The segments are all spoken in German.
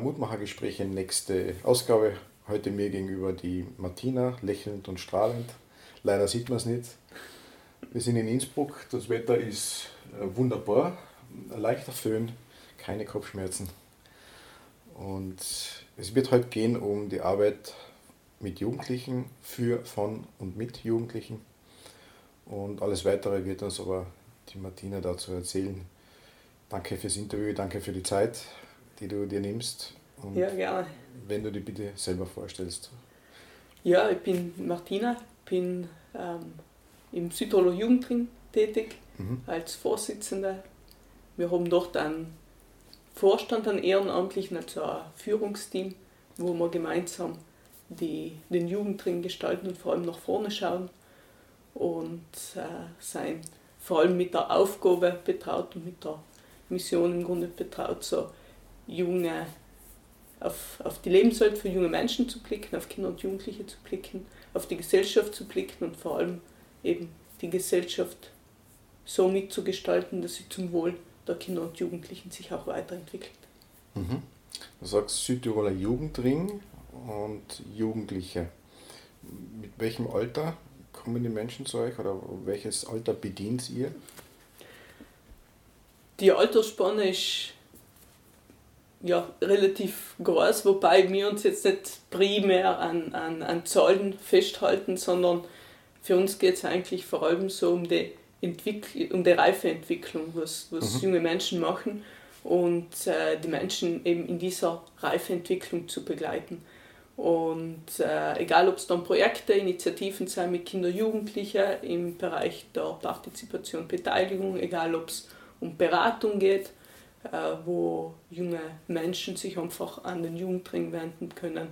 Mutmachergespräche, nächste Ausgabe. Heute mir gegenüber die Martina, lächelnd und strahlend. Leider sieht man es nicht. Wir sind in Innsbruck, das Wetter ist äh, wunderbar, leichter Föhn, keine Kopfschmerzen. Und es wird heute gehen um die Arbeit mit Jugendlichen, für, von und mit Jugendlichen. Und alles Weitere wird uns aber die Martina dazu erzählen. Danke fürs Interview, danke für die Zeit, die du dir nimmst. Und ja, gerne. Wenn du dich bitte selber vorstellst. Ja, ich bin Martina, bin ähm, im Südtiroler Jugendring tätig mhm. als Vorsitzende. Wir haben dort einen Vorstand, einen Ehrenamtlichen, also ein Führungsteam, wo wir gemeinsam die, den Jugendring gestalten und vor allem nach vorne schauen und äh, sein vor allem mit der Aufgabe betraut und mit der Mission im Grunde betraut, so junge, auf, auf die Lebenswelt für junge Menschen zu blicken, auf Kinder und Jugendliche zu blicken, auf die Gesellschaft zu blicken und vor allem eben die Gesellschaft so mitzugestalten, dass sie zum Wohl der Kinder und Jugendlichen sich auch weiterentwickelt. Mhm. Du sagst Südtiroler Jugendring und Jugendliche. Mit welchem Alter kommen die Menschen zu euch oder welches Alter bedient ihr? Die Altersspanne ist ja, relativ groß, wobei wir uns jetzt nicht primär an, an, an Zahlen festhalten, sondern für uns geht es eigentlich vor allem so um die, Entwickl um die Reifeentwicklung, was, was mhm. junge Menschen machen und äh, die Menschen eben in dieser Reifeentwicklung zu begleiten. Und äh, egal, ob es dann Projekte, Initiativen sind mit Kinder, Jugendlichen im Bereich der Partizipation, Beteiligung, egal ob es um Beratung geht, wo junge Menschen sich einfach an den Jugendring wenden können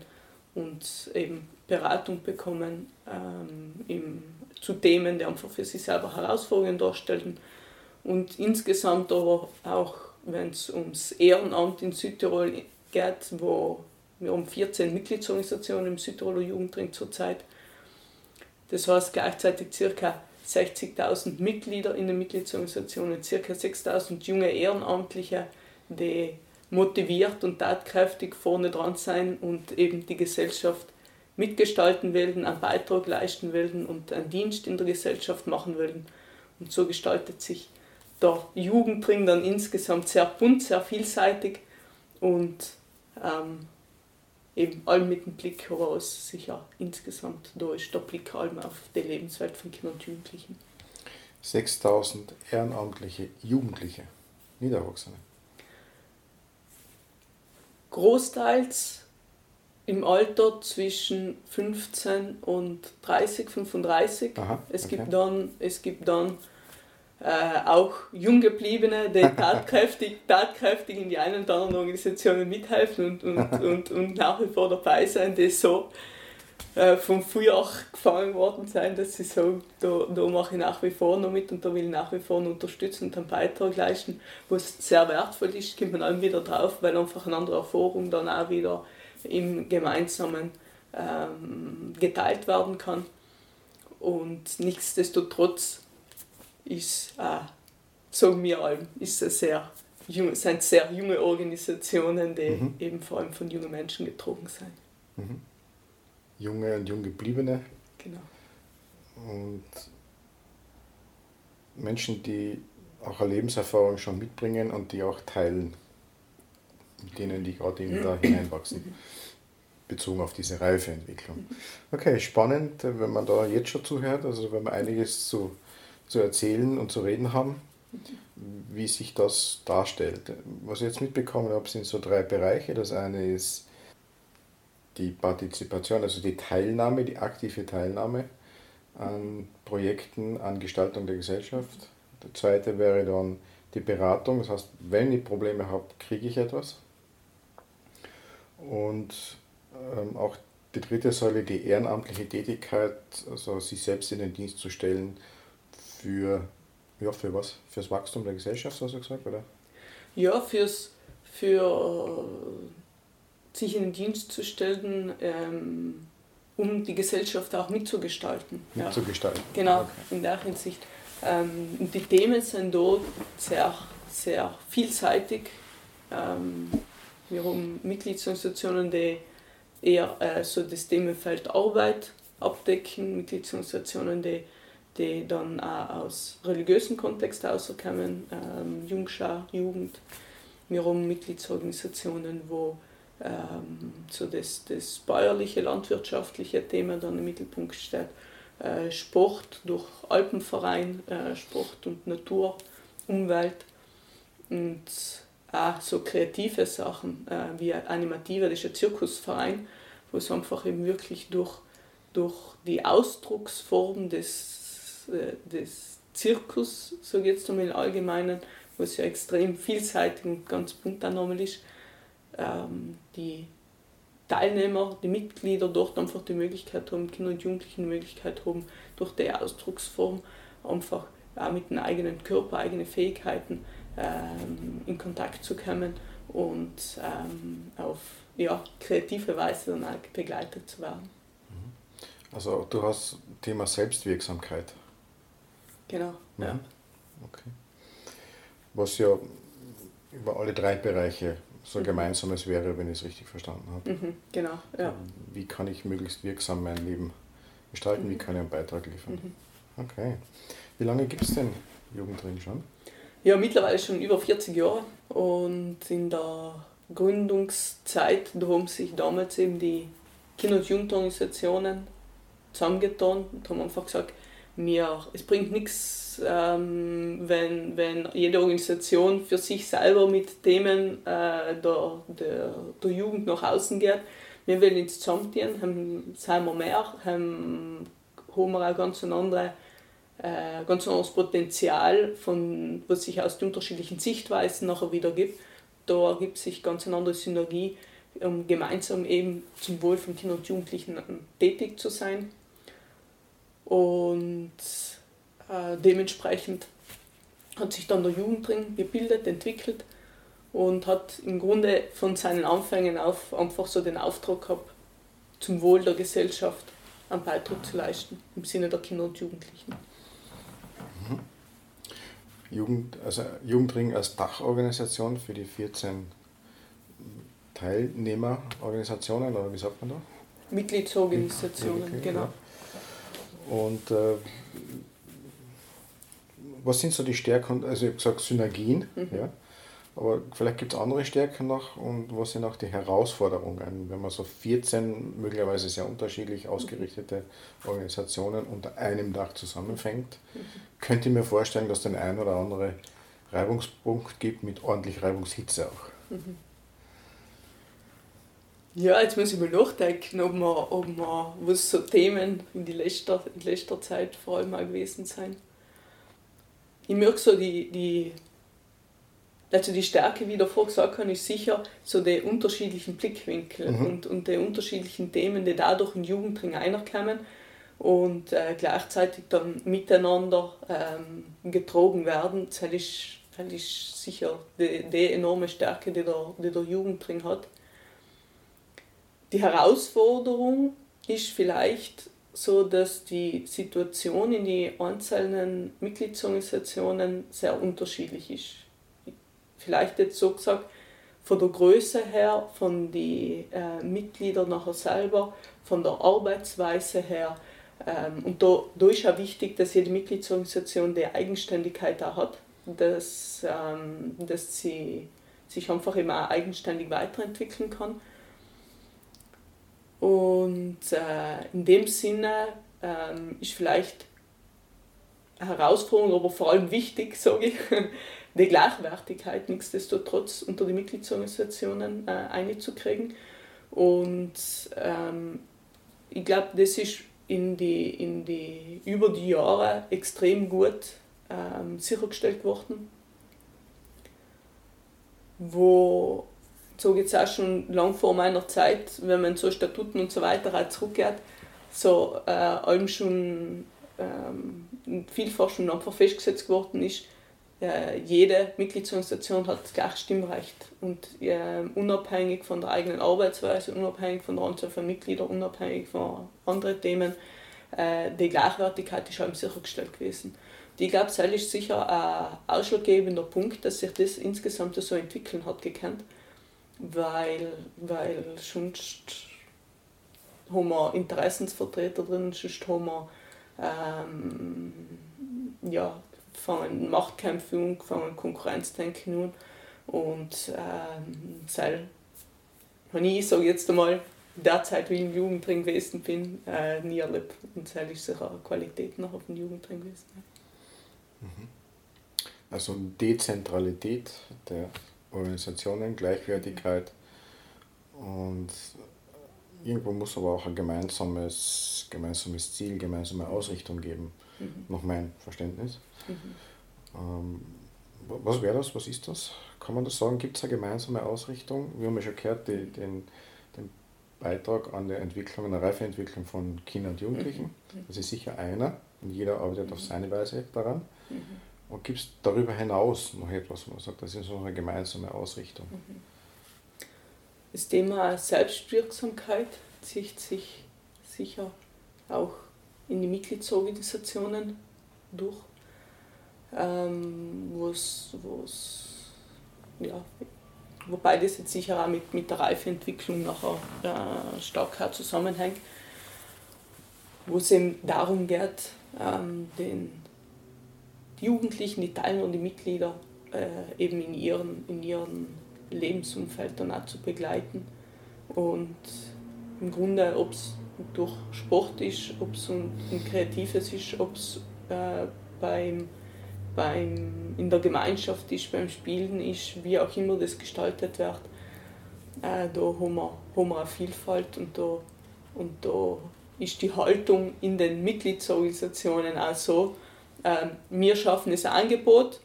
und eben Beratung bekommen ähm, im, zu Themen, die einfach für sich selber Herausforderungen darstellen. Und insgesamt aber auch, wenn es ums Ehrenamt in Südtirol geht, wo wir haben 14 Mitgliedsorganisationen im Südtiroler Jugendring zurzeit. Das heißt gleichzeitig ca. 60.000 Mitglieder in den Mitgliedsorganisationen, ca. 6.000 junge Ehrenamtliche, die motiviert und tatkräftig vorne dran sein und eben die Gesellschaft mitgestalten wollen, einen Beitrag leisten wollen und einen Dienst in der Gesellschaft machen wollen. Und so gestaltet sich der Jugendring dann insgesamt sehr bunt, sehr vielseitig und ähm, eben allem mit dem Blick heraus sicher insgesamt da ist der Blick allem auf die Lebenswelt von Kindern und Jugendlichen. 6000 ehrenamtliche Jugendliche, Niederwachsene. Großteils im Alter zwischen 15 und 30, 35. Aha, es, okay. gibt dann, es gibt dann äh, auch Junggebliebene, die tatkräftig, tatkräftig in die einen oder anderen Organisationen mithelfen und, und, und, und nach wie vor dabei sein, die so äh, vom Frühjahr gefangen worden sein, dass sie sagen, da, da mache ich nach wie vor noch mit und da will ich nach wie vor unterstützen und einen Beitrag leisten, was sehr wertvoll ist, kommt man dann wieder drauf, weil einfach eine andere Erfahrung dann auch wieder im Gemeinsamen ähm, geteilt werden kann. Und nichtsdestotrotz ist, äh, sagen wir allem, ist eine sehr junge, sind sehr junge Organisationen, die mhm. eben vor allem von jungen Menschen getragen sind. Mhm. Junge und junggebliebene. Genau. Und Menschen, die auch eine Lebenserfahrung schon mitbringen und die auch teilen, mit denen die gerade eben da hineinwachsen, bezogen auf diese Reifeentwicklung. Mhm. Okay, spannend, wenn man da jetzt schon zuhört, also wenn man einiges zu zu erzählen und zu reden haben, wie sich das darstellt. Was ich jetzt mitbekommen habe, sind so drei Bereiche. Das eine ist die Partizipation, also die Teilnahme, die aktive Teilnahme an Projekten, an Gestaltung der Gesellschaft. Der zweite wäre dann die Beratung, das heißt, wenn ich Probleme habe, kriege ich etwas. Und ähm, auch die dritte Säule, die ehrenamtliche Tätigkeit, also sich selbst in den Dienst zu stellen, für, ja, für was? Fürs Wachstum der Gesellschaft, hast du gesagt, oder? Ja, fürs, für sich in den Dienst zu stellen, ähm, um die Gesellschaft auch mitzugestalten. Mitzugestalten. Ja. Genau, okay. in der Hinsicht. Ähm, die Themen sind dort sehr, sehr vielseitig. Ähm, Wir haben Mitgliedsorganisationen, die eher äh, so das Themenfeld Arbeit abdecken, Mitgliedsorganisationen, die, die dann auch aus religiösen Kontext rauskommen, ähm, Jungschau, Jugend. Wir haben Mitgliedsorganisationen, wo ähm, so das, das bäuerliche, landwirtschaftliche Thema dann im Mittelpunkt steht. Äh, Sport durch Alpenverein, äh, Sport und Natur, Umwelt und auch so kreative Sachen äh, wie Animative, das ist ein Zirkusverein, wo es einfach eben wirklich durch, durch die Ausdrucksform des, äh, des Zirkus, so jetzt im Allgemeinen, wo es ja extrem vielseitig und ganz bunt nochmal ist, ähm, die Teilnehmer, die Mitglieder dort einfach die Möglichkeit haben, Kinder und Jugendlichen die Möglichkeit haben, durch die Ausdrucksform einfach auch mit dem eigenen Körper, eigene Fähigkeiten ähm, in Kontakt zu kommen und ähm, auf ja, kreative Weise dann auch begleitet zu werden. Mhm. Also du hast Thema Selbstwirksamkeit. Genau, ja. Okay. Was ja über alle drei Bereiche so ein mhm. gemeinsames wäre, wenn ich es richtig verstanden habe. Mhm, genau, ja. Wie kann ich möglichst wirksam mein Leben gestalten? Mhm. Wie kann ich einen Beitrag liefern? Mhm. Okay. Wie lange gibt es denn Jugendring schon? Ja, mittlerweile schon über 40 Jahre und in der Gründungszeit, da haben sich damals eben die Kinder- und Jugendorganisationen zusammengetan und haben einfach gesagt, mir, es bringt nichts, ähm, wenn, wenn jede Organisation für sich selber mit Themen äh, der, der, der Jugend nach außen geht. Wir wollen uns zusammentun, haben, sind wir mehr, haben, haben wir auch ganz ein, andere, äh, ganz anderes Potenzial, von, was sich aus den unterschiedlichen Sichtweisen nachher wieder gibt. Da ergibt sich ganz eine andere Synergie, um gemeinsam eben zum Wohl von Kindern und Jugendlichen tätig zu sein. Und äh, dementsprechend hat sich dann der Jugendring gebildet, entwickelt und hat im Grunde von seinen Anfängen auf einfach so den Auftrag gehabt, zum Wohl der Gesellschaft einen Beitrag zu leisten, im Sinne der Kinder und Jugendlichen. Mhm. Jugend, also Jugendring als Dachorganisation für die 14 Teilnehmerorganisationen, oder wie sagt man da? Mitgliedsorganisationen, okay, genau. Ja. Und äh, was sind so die Stärken? Also ich habe gesagt Synergien, mhm. ja. Aber vielleicht gibt es andere Stärken noch und was sind auch die Herausforderungen, wenn man so 14 möglicherweise sehr unterschiedlich ausgerichtete Organisationen unter einem Dach zusammenfängt? Mhm. Könnte ich mir vorstellen, dass es den ein oder andere Reibungspunkt gibt mit ordentlich Reibungshitze auch. Mhm. Ja, jetzt muss ich mal nachdenken, ob man, ob man was so Themen in, die letzter, in letzter Zeit vor allem auch gewesen sind. Ich merke so die, die, also die Stärke, wie ich davor gesagt habe, ist sicher so die unterschiedlichen Blickwinkel mhm. und, und die unterschiedlichen Themen, die dadurch in Jugendring einerkommen und äh, gleichzeitig dann miteinander ähm, getrogen werden. Das ist, das ist sicher die, die enorme Stärke, die der, die der Jugendring hat. Die Herausforderung ist vielleicht so, dass die Situation in den einzelnen Mitgliedsorganisationen sehr unterschiedlich ist. Vielleicht jetzt so gesagt, von der Größe her, von den äh, Mitgliedern nachher selber, von der Arbeitsweise her. Ähm, und da, da ist auch wichtig, dass jede Mitgliedsorganisation die Eigenständigkeit auch hat, dass, ähm, dass sie sich einfach immer eigenständig weiterentwickeln kann und äh, in dem Sinne ähm, ist vielleicht eine Herausforderung, aber vor allem wichtig, sage ich, die Gleichwertigkeit nichtsdestotrotz unter die Mitgliedsorganisationen äh, einzukriegen. Und ähm, ich glaube, das ist in die, in die, über die Jahre extrem gut ähm, sichergestellt worden, wo so jetzt auch schon lang vor meiner Zeit, wenn man so Statuten und so weiter auch zurückgeht, so äh, allem schon ähm, vielfach schon einfach festgesetzt worden ist, äh, jede Mitgliedsorganisation hat gleich Stimmrecht und äh, unabhängig von der eigenen Arbeitsweise, unabhängig von der Anzahl von Mitgliedern, unabhängig von anderen Themen, äh, die Gleichwertigkeit ist allem sichergestellt gewesen. Und ich glaube, das ist sicher ein ausschlaggebender Punkt, dass sich das insgesamt so entwickeln hat gekannt weil, weil sonst haben wir Interessensvertreter drin, sonst haben wir ähm, ja, Machtkämpfe an, Konkurrenzdenken an und ähm, weil, wenn ich sage jetzt einmal, derzeit, wie ich im Jugendring gewesen bin, äh, nie erlebt. Und das ist sicher eine Qualität noch auf dem Jugendring gewesen. Mhm. Also Dezentralität der Organisationen, Gleichwertigkeit und irgendwo muss aber auch ein gemeinsames, gemeinsames Ziel, gemeinsame Ausrichtung geben, mhm. nach meinem Verständnis. Mhm. Ähm, was wäre das? Was ist das? Kann man das sagen? Gibt es eine gemeinsame Ausrichtung? Wir haben ja schon gehört, die, den, den Beitrag an der Entwicklung, an der Reifeentwicklung von Kindern und Jugendlichen. Mhm. Das ist sicher einer und jeder arbeitet auf seine Weise daran. Mhm. Und gibt es darüber hinaus noch etwas, wo man sagt, das ist so eine gemeinsame Ausrichtung? Mhm. Das Thema Selbstwirksamkeit zieht sich sicher auch in die Mitgliedsorganisationen durch, ähm, wo's, wo's, ja, wobei das jetzt sicher auch mit, mit der Reifeentwicklung nachher äh, stark zusammenhängt, wo es eben darum geht, ähm, den die Jugendlichen, die Teilnehmer und die Mitglieder äh, eben in ihren, in ihren Lebensumfeld dann auch zu begleiten. Und im Grunde, ob es durch Sport ist, ob es ein, ein Kreatives ist, ob es äh, beim, beim, in der Gemeinschaft ist, beim Spielen ist, wie auch immer das gestaltet wird, äh, da haben wir, haben wir eine Vielfalt und da, und da ist die Haltung in den Mitgliedsorganisationen auch so, äh, wir schaffen das Angebot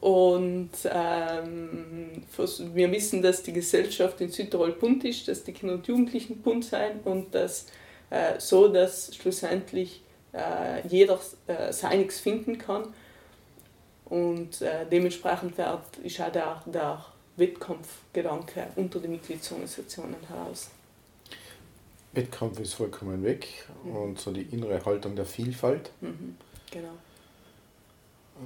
und ähm, wir wissen, dass die Gesellschaft in Südtirol bunt ist, dass die Kinder und Jugendlichen bunt sein und dass äh, so, dass schlussendlich äh, jeder äh, seiniges finden kann. Und äh, dementsprechend wird, ist auch der, der Wettkampfgedanke unter den Mitgliedsorganisationen heraus. Wettkampf ist vollkommen weg mhm. und so die innere Haltung der Vielfalt. Mhm, genau.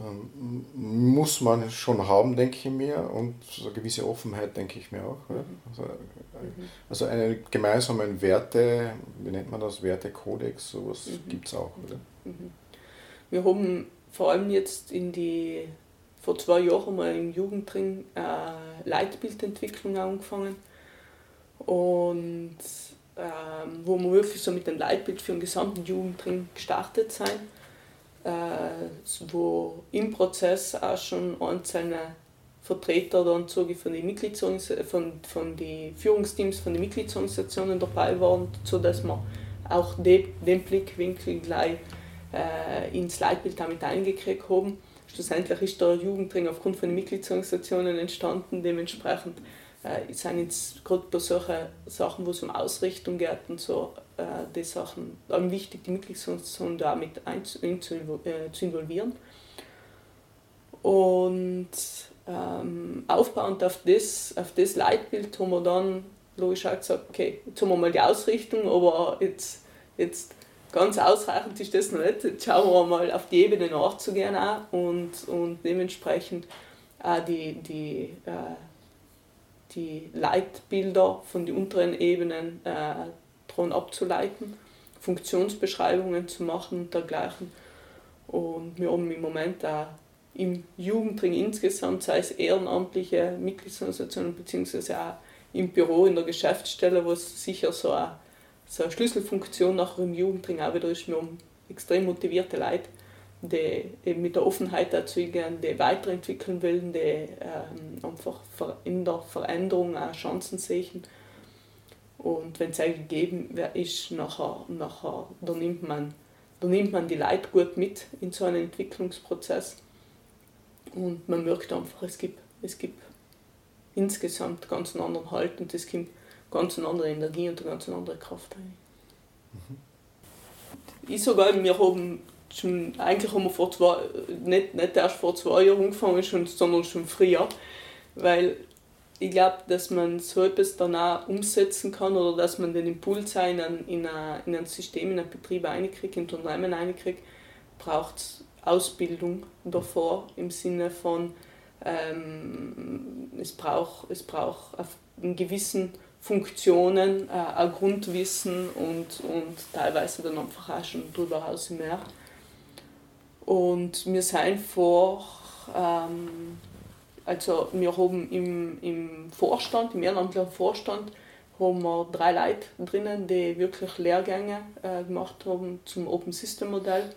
Ähm, muss man schon haben, denke ich mir, und so eine gewisse Offenheit, denke ich mir auch. Mhm. Also, mhm. also einen gemeinsamen Werte, wie nennt man das, Wertekodex, sowas mhm. gibt es auch, oder? Mhm. Wir haben vor allem jetzt in die, vor zwei Jahren mal im Jugendring äh, Leitbildentwicklung angefangen und ähm, wo wir wirklich so mit dem Leitbild für den gesamten Jugendring gestartet sind äh, wo im Prozess auch schon einzelne Vertreter dann von den von, von den Führungsteams von den Mitgliedsorganisationen dabei waren, sodass wir auch de, den Blickwinkel gleich äh, ins Leitbild damit eingekriegt haben. Schlussendlich ist der Jugendring aufgrund von den Mitgliedsorganisationen entstanden, dementsprechend äh, sind jetzt gerade bei solchen Sachen, wo es um Ausrichtung geht und so, äh, die Sachen, dann wichtig, die Mitgliedsorganisation da mit ein, in, zu, äh. Und ähm, aufbauend auf das, auf das Leitbild haben wir dann logisch auch gesagt, okay, jetzt haben wir mal die Ausrichtung, aber jetzt, jetzt ganz ausreichend ist das noch nicht. Jetzt schauen wir mal auf die Ebene nachzugehen auch und, und dementsprechend auch die, die äh, die Leitbilder von den unteren Ebenen äh, daran abzuleiten, Funktionsbeschreibungen zu machen und dergleichen. Und wir haben im Moment auch im Jugendring insgesamt, sei es ehrenamtliche Mitgliedsorganisationen beziehungsweise auch im Büro, in der Geschäftsstelle, wo es sicher so eine, so eine Schlüsselfunktion nachher im Jugendring auch wieder ist. Wir haben extrem motivierte Leute, die eben mit der Offenheit dazu gehen, die weiterentwickeln wollen, die ähm, einfach in der Veränderung auch Chancen sehen. Und wenn es gegeben ist, nachher, nachher, da, nimmt man, da nimmt man die Leute gut mit in so einen Entwicklungsprozess. Und man merkt einfach, es gibt, es gibt insgesamt ganz einen anderen Halt und es gibt ganz eine andere Energie und eine ganz andere Kraft rein. Mhm. Ich sogar, wir haben schon, eigentlich haben wir vor zwei, nicht, nicht erst vor zwei Jahren angefangen, schon, sondern schon früher, weil ich glaube, dass man so etwas dann auch umsetzen kann oder dass man den Impuls in ein, in ein, in ein System, in ein Betrieb reinkriegt, in ein Unternehmen reinkriegt, braucht es Ausbildung davor im Sinne von, ähm, es braucht, es braucht in gewissen Funktionen äh, ein Grundwissen und, und teilweise dann einfach auch schon darüber hinaus mehr. Und wir sind vor, ähm, also wir haben im, im Vorstand, im ehrenamtlichen Vorstand, haben wir drei Leute drinnen, die wirklich Lehrgänge äh, gemacht haben zum Open System Modell,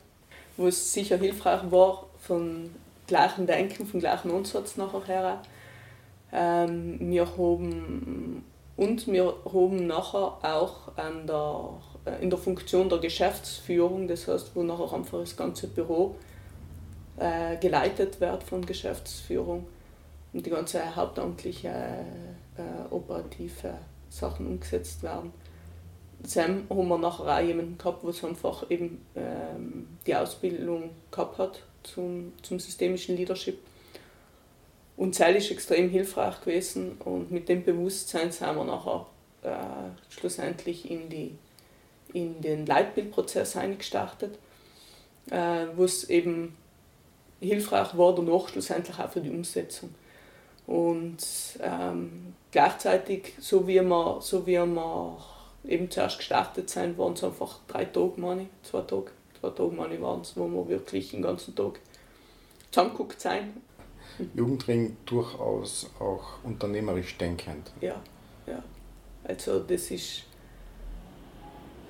wo es sicher hilfreich war, von gleichen Denken, vom gleichen Ansatz nachher her. Ähm, wir haben, und wir haben nachher auch an der, äh, in der Funktion der Geschäftsführung, das heißt, wo nachher einfach das ganze Büro äh, geleitet wird von Geschäftsführung und die ganze hauptamtliche äh, operative Sachen umgesetzt werden. Sam haben wir nachher auch jemanden gehabt, der einfach eben ähm, die Ausbildung gehabt hat zum, zum systemischen Leadership. Und Seil ist extrem hilfreich gewesen und mit dem Bewusstsein sind wir nachher äh, schlussendlich in, die, in den Leitbildprozess eingestartet, äh, wo es eben hilfreich war danach schlussendlich auch für die Umsetzung. Und ähm, gleichzeitig, so wie wir, so wie wir eben zuerst gestartet sind, waren es einfach drei Tage, meine ich, zwei Tage, zwei Tage meine waren es, wo wir wirklich den ganzen Tag zusammengeguckt sind. Jugendring durchaus auch unternehmerisch denkend. Ja, ja. Also das ist,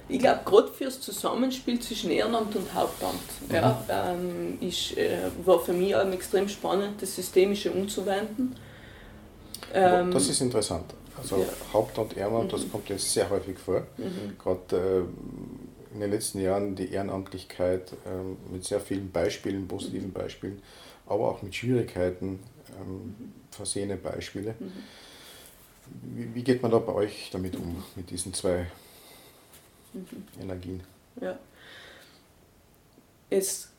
ich glaube, gerade fürs Zusammenspiel zwischen Ehrenamt und Hauptamt mhm. ja, ähm, ist, äh, war für mich auch extrem spannend, das Systemische umzuwenden. Ähm, das ist interessant. Also ja. Hauptamt Ehrenamt, mhm. das kommt jetzt sehr häufig vor. Mhm. Gerade äh, in den letzten Jahren die Ehrenamtlichkeit äh, mit sehr vielen Beispielen, positiven Beispielen, aber auch mit Schwierigkeiten ähm, versehene Beispiele. Mhm. Wie, wie, geht man da bei euch damit um, mit diesen zwei mhm. Energien? Ja. Es,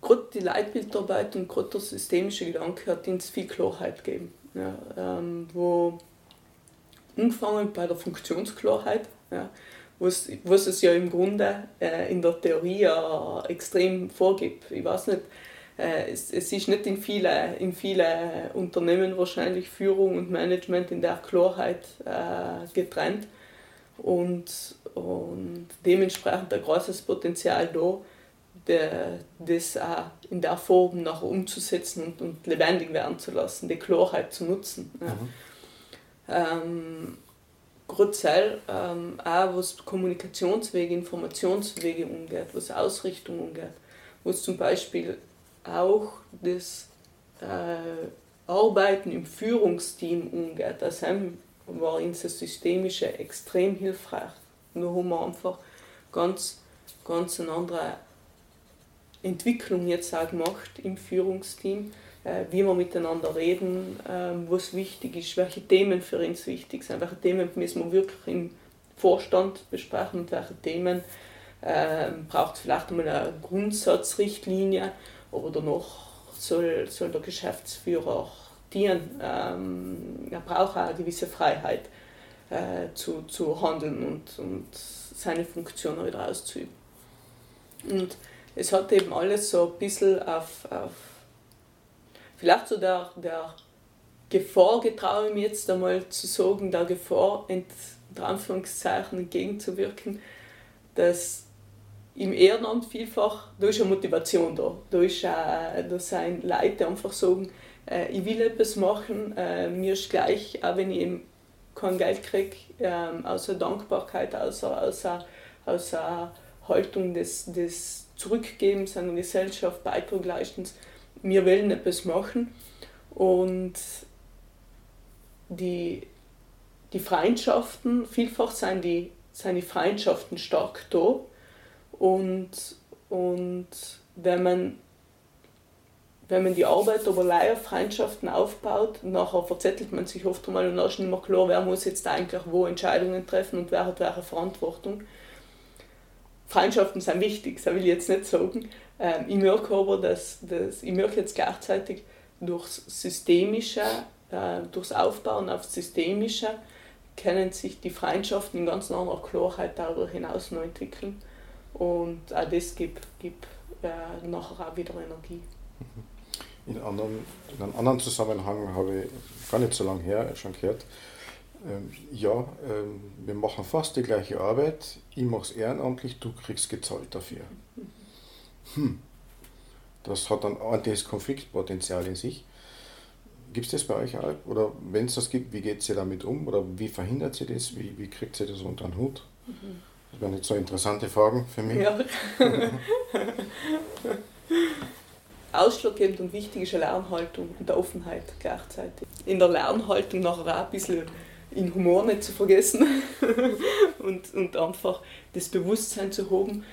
gerade die Leitbildarbeit und gerade der systemische Gedanke hat uns viel Klarheit gegeben. Ja, ähm, wo angefangen bei der Funktionsklarheit, ja, was, es ja im Grunde äh, in der Theorie ja extrem vorgibt. Ich weiß nicht, äh, es, es ist nicht in vielen in viele Unternehmen wahrscheinlich Führung und Management in der Klarheit äh, getrennt und, und dementsprechend ein großes Potenzial da, das auch in der Form nachher umzusetzen und, und lebendig werden zu lassen, die Klarheit zu nutzen. Ja. Mhm. Ähm, Gerade ähm, auch was Kommunikationswege, Informationswege umgeht, was Ausrichtung umgeht, was zum Beispiel auch das äh, Arbeiten im Führungsteam umgeht. Das war uns das Systemische extrem hilfreich. Da haben wir einfach ganz, ganz eine andere Entwicklung jetzt auch gemacht im Führungsteam, äh, wie wir miteinander reden, äh, was wichtig ist, welche Themen für uns wichtig sind, welche Themen müssen wir wirklich im Vorstand besprechen und welche Themen äh, braucht es vielleicht einmal eine Grundsatzrichtlinie, aber danach soll, soll der Geschäftsführer dienen. Ähm, er braucht auch eine gewisse Freiheit äh, zu, zu handeln und, und seine Funktion wieder auszuüben. Und es hat eben alles so ein bisschen auf, auf vielleicht so der, der Gefahr, getraue ich mir jetzt einmal zu sagen, der Gefahr, unter Anführungszeichen entgegenzuwirken, dass im Ehrenamt vielfach, da ist eine Motivation da. Da, ist, äh, da sind Leute, einfach sagen, äh, ich will etwas machen, äh, mir ist gleich, auch wenn ich eben kein Geld kriege, äh, außer Dankbarkeit, außer, außer, außer Haltung des, des zurückgeben, seiner Gesellschaft Beitrag leisten. Wir wollen etwas machen und die, die Freundschaften, vielfach sind die, sind die Freundschaften stark da und, und wenn man wenn man die Arbeit aber leider Freundschaften aufbaut, nachher verzettelt man sich oft einmal und dann ist nicht mehr klar, wer muss jetzt eigentlich wo Entscheidungen treffen und wer hat welche Verantwortung. Freundschaften sind wichtig, das will ich jetzt nicht sagen. Ähm, ich merke aber, dass, dass ich merke jetzt gleichzeitig durchs Systemische, äh, durchs Aufbauen auf Systemische, können sich die Freundschaften in ganz anderer Klarheit darüber hinaus noch entwickeln. Und auch das gibt, gibt äh, nachher auch wieder Energie. In, anderen, in einem anderen Zusammenhang habe ich gar nicht so lange her schon gehört, ähm, ja, ähm, wir machen fast die gleiche Arbeit, ich mache es ehrenamtlich, du kriegst gezahlt dafür. Hm. Das hat dann ordentliches Konfliktpotenzial in sich. Gibt es das bei euch auch? Oder wenn es das gibt, wie geht ihr damit um? Oder wie verhindert ihr das? Wie, wie kriegt ihr das unter den Hut? Mhm. Das wären jetzt so interessante Fragen für mich. Ja. Ausschlaggebend und wichtig ist eine Lernhaltung und der Offenheit gleichzeitig. In der Lernhaltung nachher auch ein bisschen in Humor nicht zu vergessen und, und einfach das Bewusstsein zu haben.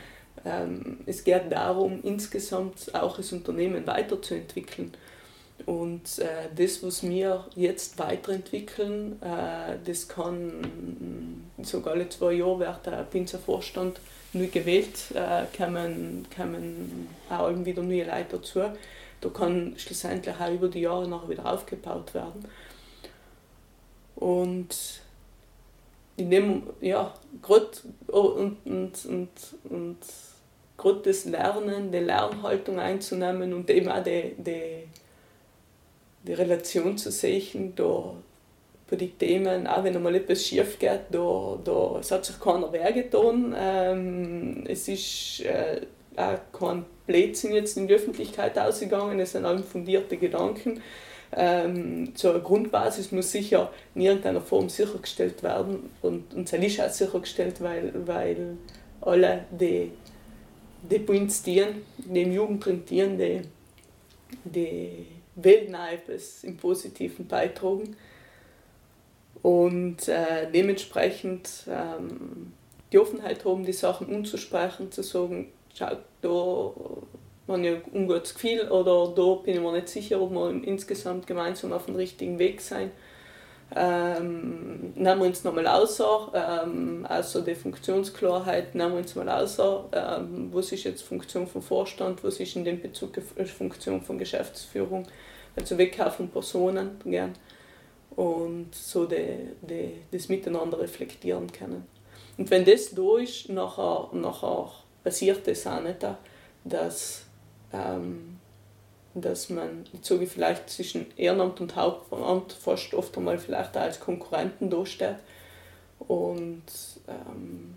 Ähm, es geht darum, insgesamt auch das Unternehmen weiterzuentwickeln. Und äh, das, was wir jetzt weiterentwickeln, äh, das kann sogar alle zwei Jahre wird der Pinzer-Vorstand neu gewählt, äh, kommen, kommen auch wieder neue Leute dazu. Da kann schlussendlich auch über die Jahre nachher wieder aufgebaut werden. Und in dem, ja, gerade und, und, und, und gerade das Lernen, die Lernhaltung einzunehmen und eben auch die, die, die Relation zu sehen, da bei den Themen, auch wenn einmal etwas schief geht, da, da es hat sich keiner wehgetan. Ähm, es ist äh, auch kein Blödsinn jetzt in die Öffentlichkeit ausgegangen, es sind alle fundierte Gedanken ähm, zur Grundbasis muss sicher in irgendeiner Form sichergestellt werden und, und es ist auch sichergestellt, weil, weil alle die, die dienen, die im Jugend die, die Weltneipes im Positiven beitragen. Und äh, dementsprechend ähm, die Offenheit haben, die Sachen umzusprechen, zu sagen, schaut, da man ja ungutes Gefühl oder da bin ich mir nicht sicher, ob wir insgesamt gemeinsam auf dem richtigen Weg sein. Ähm, nehmen wir uns nochmal außer, ähm, also die Funktionsklarheit, nehmen wir uns mal außer, ähm, was ist jetzt Funktion vom Vorstand, was ist in dem Bezug Funktion von Geschäftsführung, also Wegkauf von Personen gern und so die, die, das miteinander reflektieren können. Und wenn das da ist, nachher, nachher passiert das auch nicht, dass ähm, dass man, ich sage vielleicht zwischen Ehrenamt und Hauptamt fast oft einmal vielleicht auch als Konkurrenten dasteht und ähm,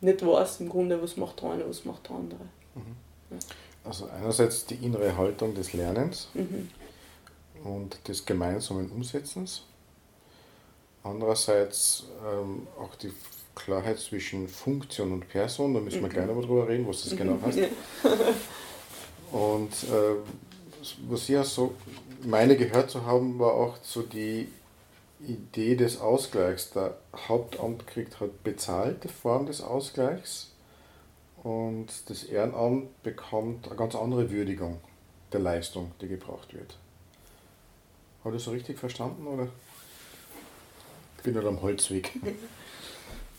nicht weiß im Grunde, was macht der eine, was macht der andere. Mhm. Ja. Also einerseits die innere Haltung des Lernens mhm. und des gemeinsamen Umsetzens. Andererseits ähm, auch die Klarheit zwischen Funktion und Person, da müssen wir mhm. gleich noch drüber reden, was das genau mhm. heißt. Und äh, was ich ja so meine gehört zu haben, war auch so die Idee des Ausgleichs. Der Hauptamt kriegt halt bezahlte Form des Ausgleichs und das Ehrenamt bekommt eine ganz andere Würdigung der Leistung, die gebraucht wird. Habe ich das so richtig verstanden oder? Ich bin halt am Holzweg.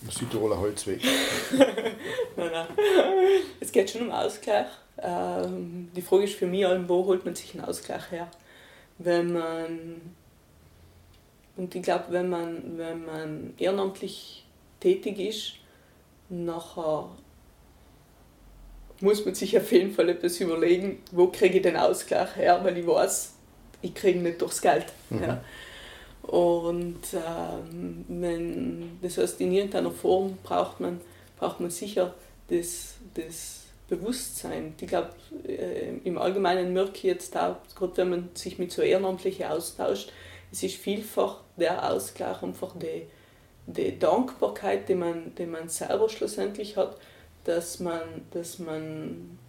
Südtiroler Holzweg. nein, nein. Es geht schon um Ausgleich. Ähm, die Frage ist für mich, wo holt man sich einen Ausgleich her? Wenn man, und ich glaube, wenn man, wenn man ehrenamtlich tätig ist, nachher muss man sich auf jeden Fall etwas überlegen, wo kriege ich den Ausgleich her, weil ich weiß, ich kriege nicht durchs Geld. Mhm. Ja. Und ähm, wenn, das heißt, in irgendeiner Form braucht man, braucht man sicher das, das Bewusstsein. Ich glaube, äh, im Allgemeinen merke ich jetzt auch, gerade wenn man sich mit so Ehrenamtlichen austauscht, es ist vielfach der Ausgleich, einfach die, die Dankbarkeit, die man, die man selber schlussendlich hat, dass man, dass man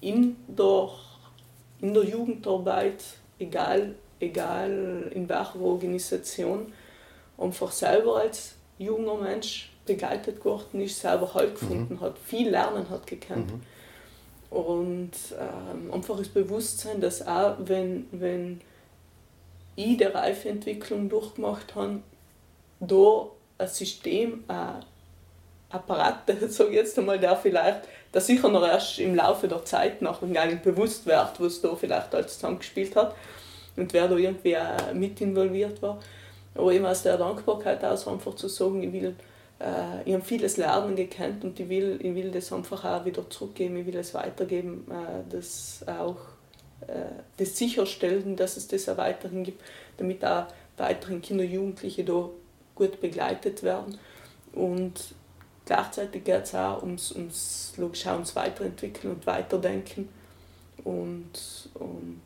in der, in der Jugendarbeit, egal egal in welcher Organisation, einfach selber als junger Mensch begleitet geworden ist, selber Halt mhm. gefunden mhm. hat, viel lernen hat gekannt. Mhm. Und ähm, einfach das Bewusstsein, dass auch wenn, wenn ich die Reifeentwicklung durchgemacht habe, da ein System, ein Apparat, sage ich jetzt einmal, der vielleicht, der sicher noch erst im Laufe der Zeit noch gar nicht bewusst wird, was da vielleicht alles zusammengespielt hat, und wer da irgendwie auch mit involviert war. Aber eben aus der Dankbarkeit aus einfach zu sagen, ich will, äh, ich habe vieles Lernen gekannt und ich will, ich will das einfach auch wieder zurückgeben, ich will es weitergeben, äh, das auch äh, das sicherstellen, dass es das auch weiterhin gibt, damit auch weiterhin Kinder und Jugendliche da gut begleitet werden. Und gleichzeitig geht es auch ums, ums, logisch auch ums Weiterentwickeln und Weiterdenken und, und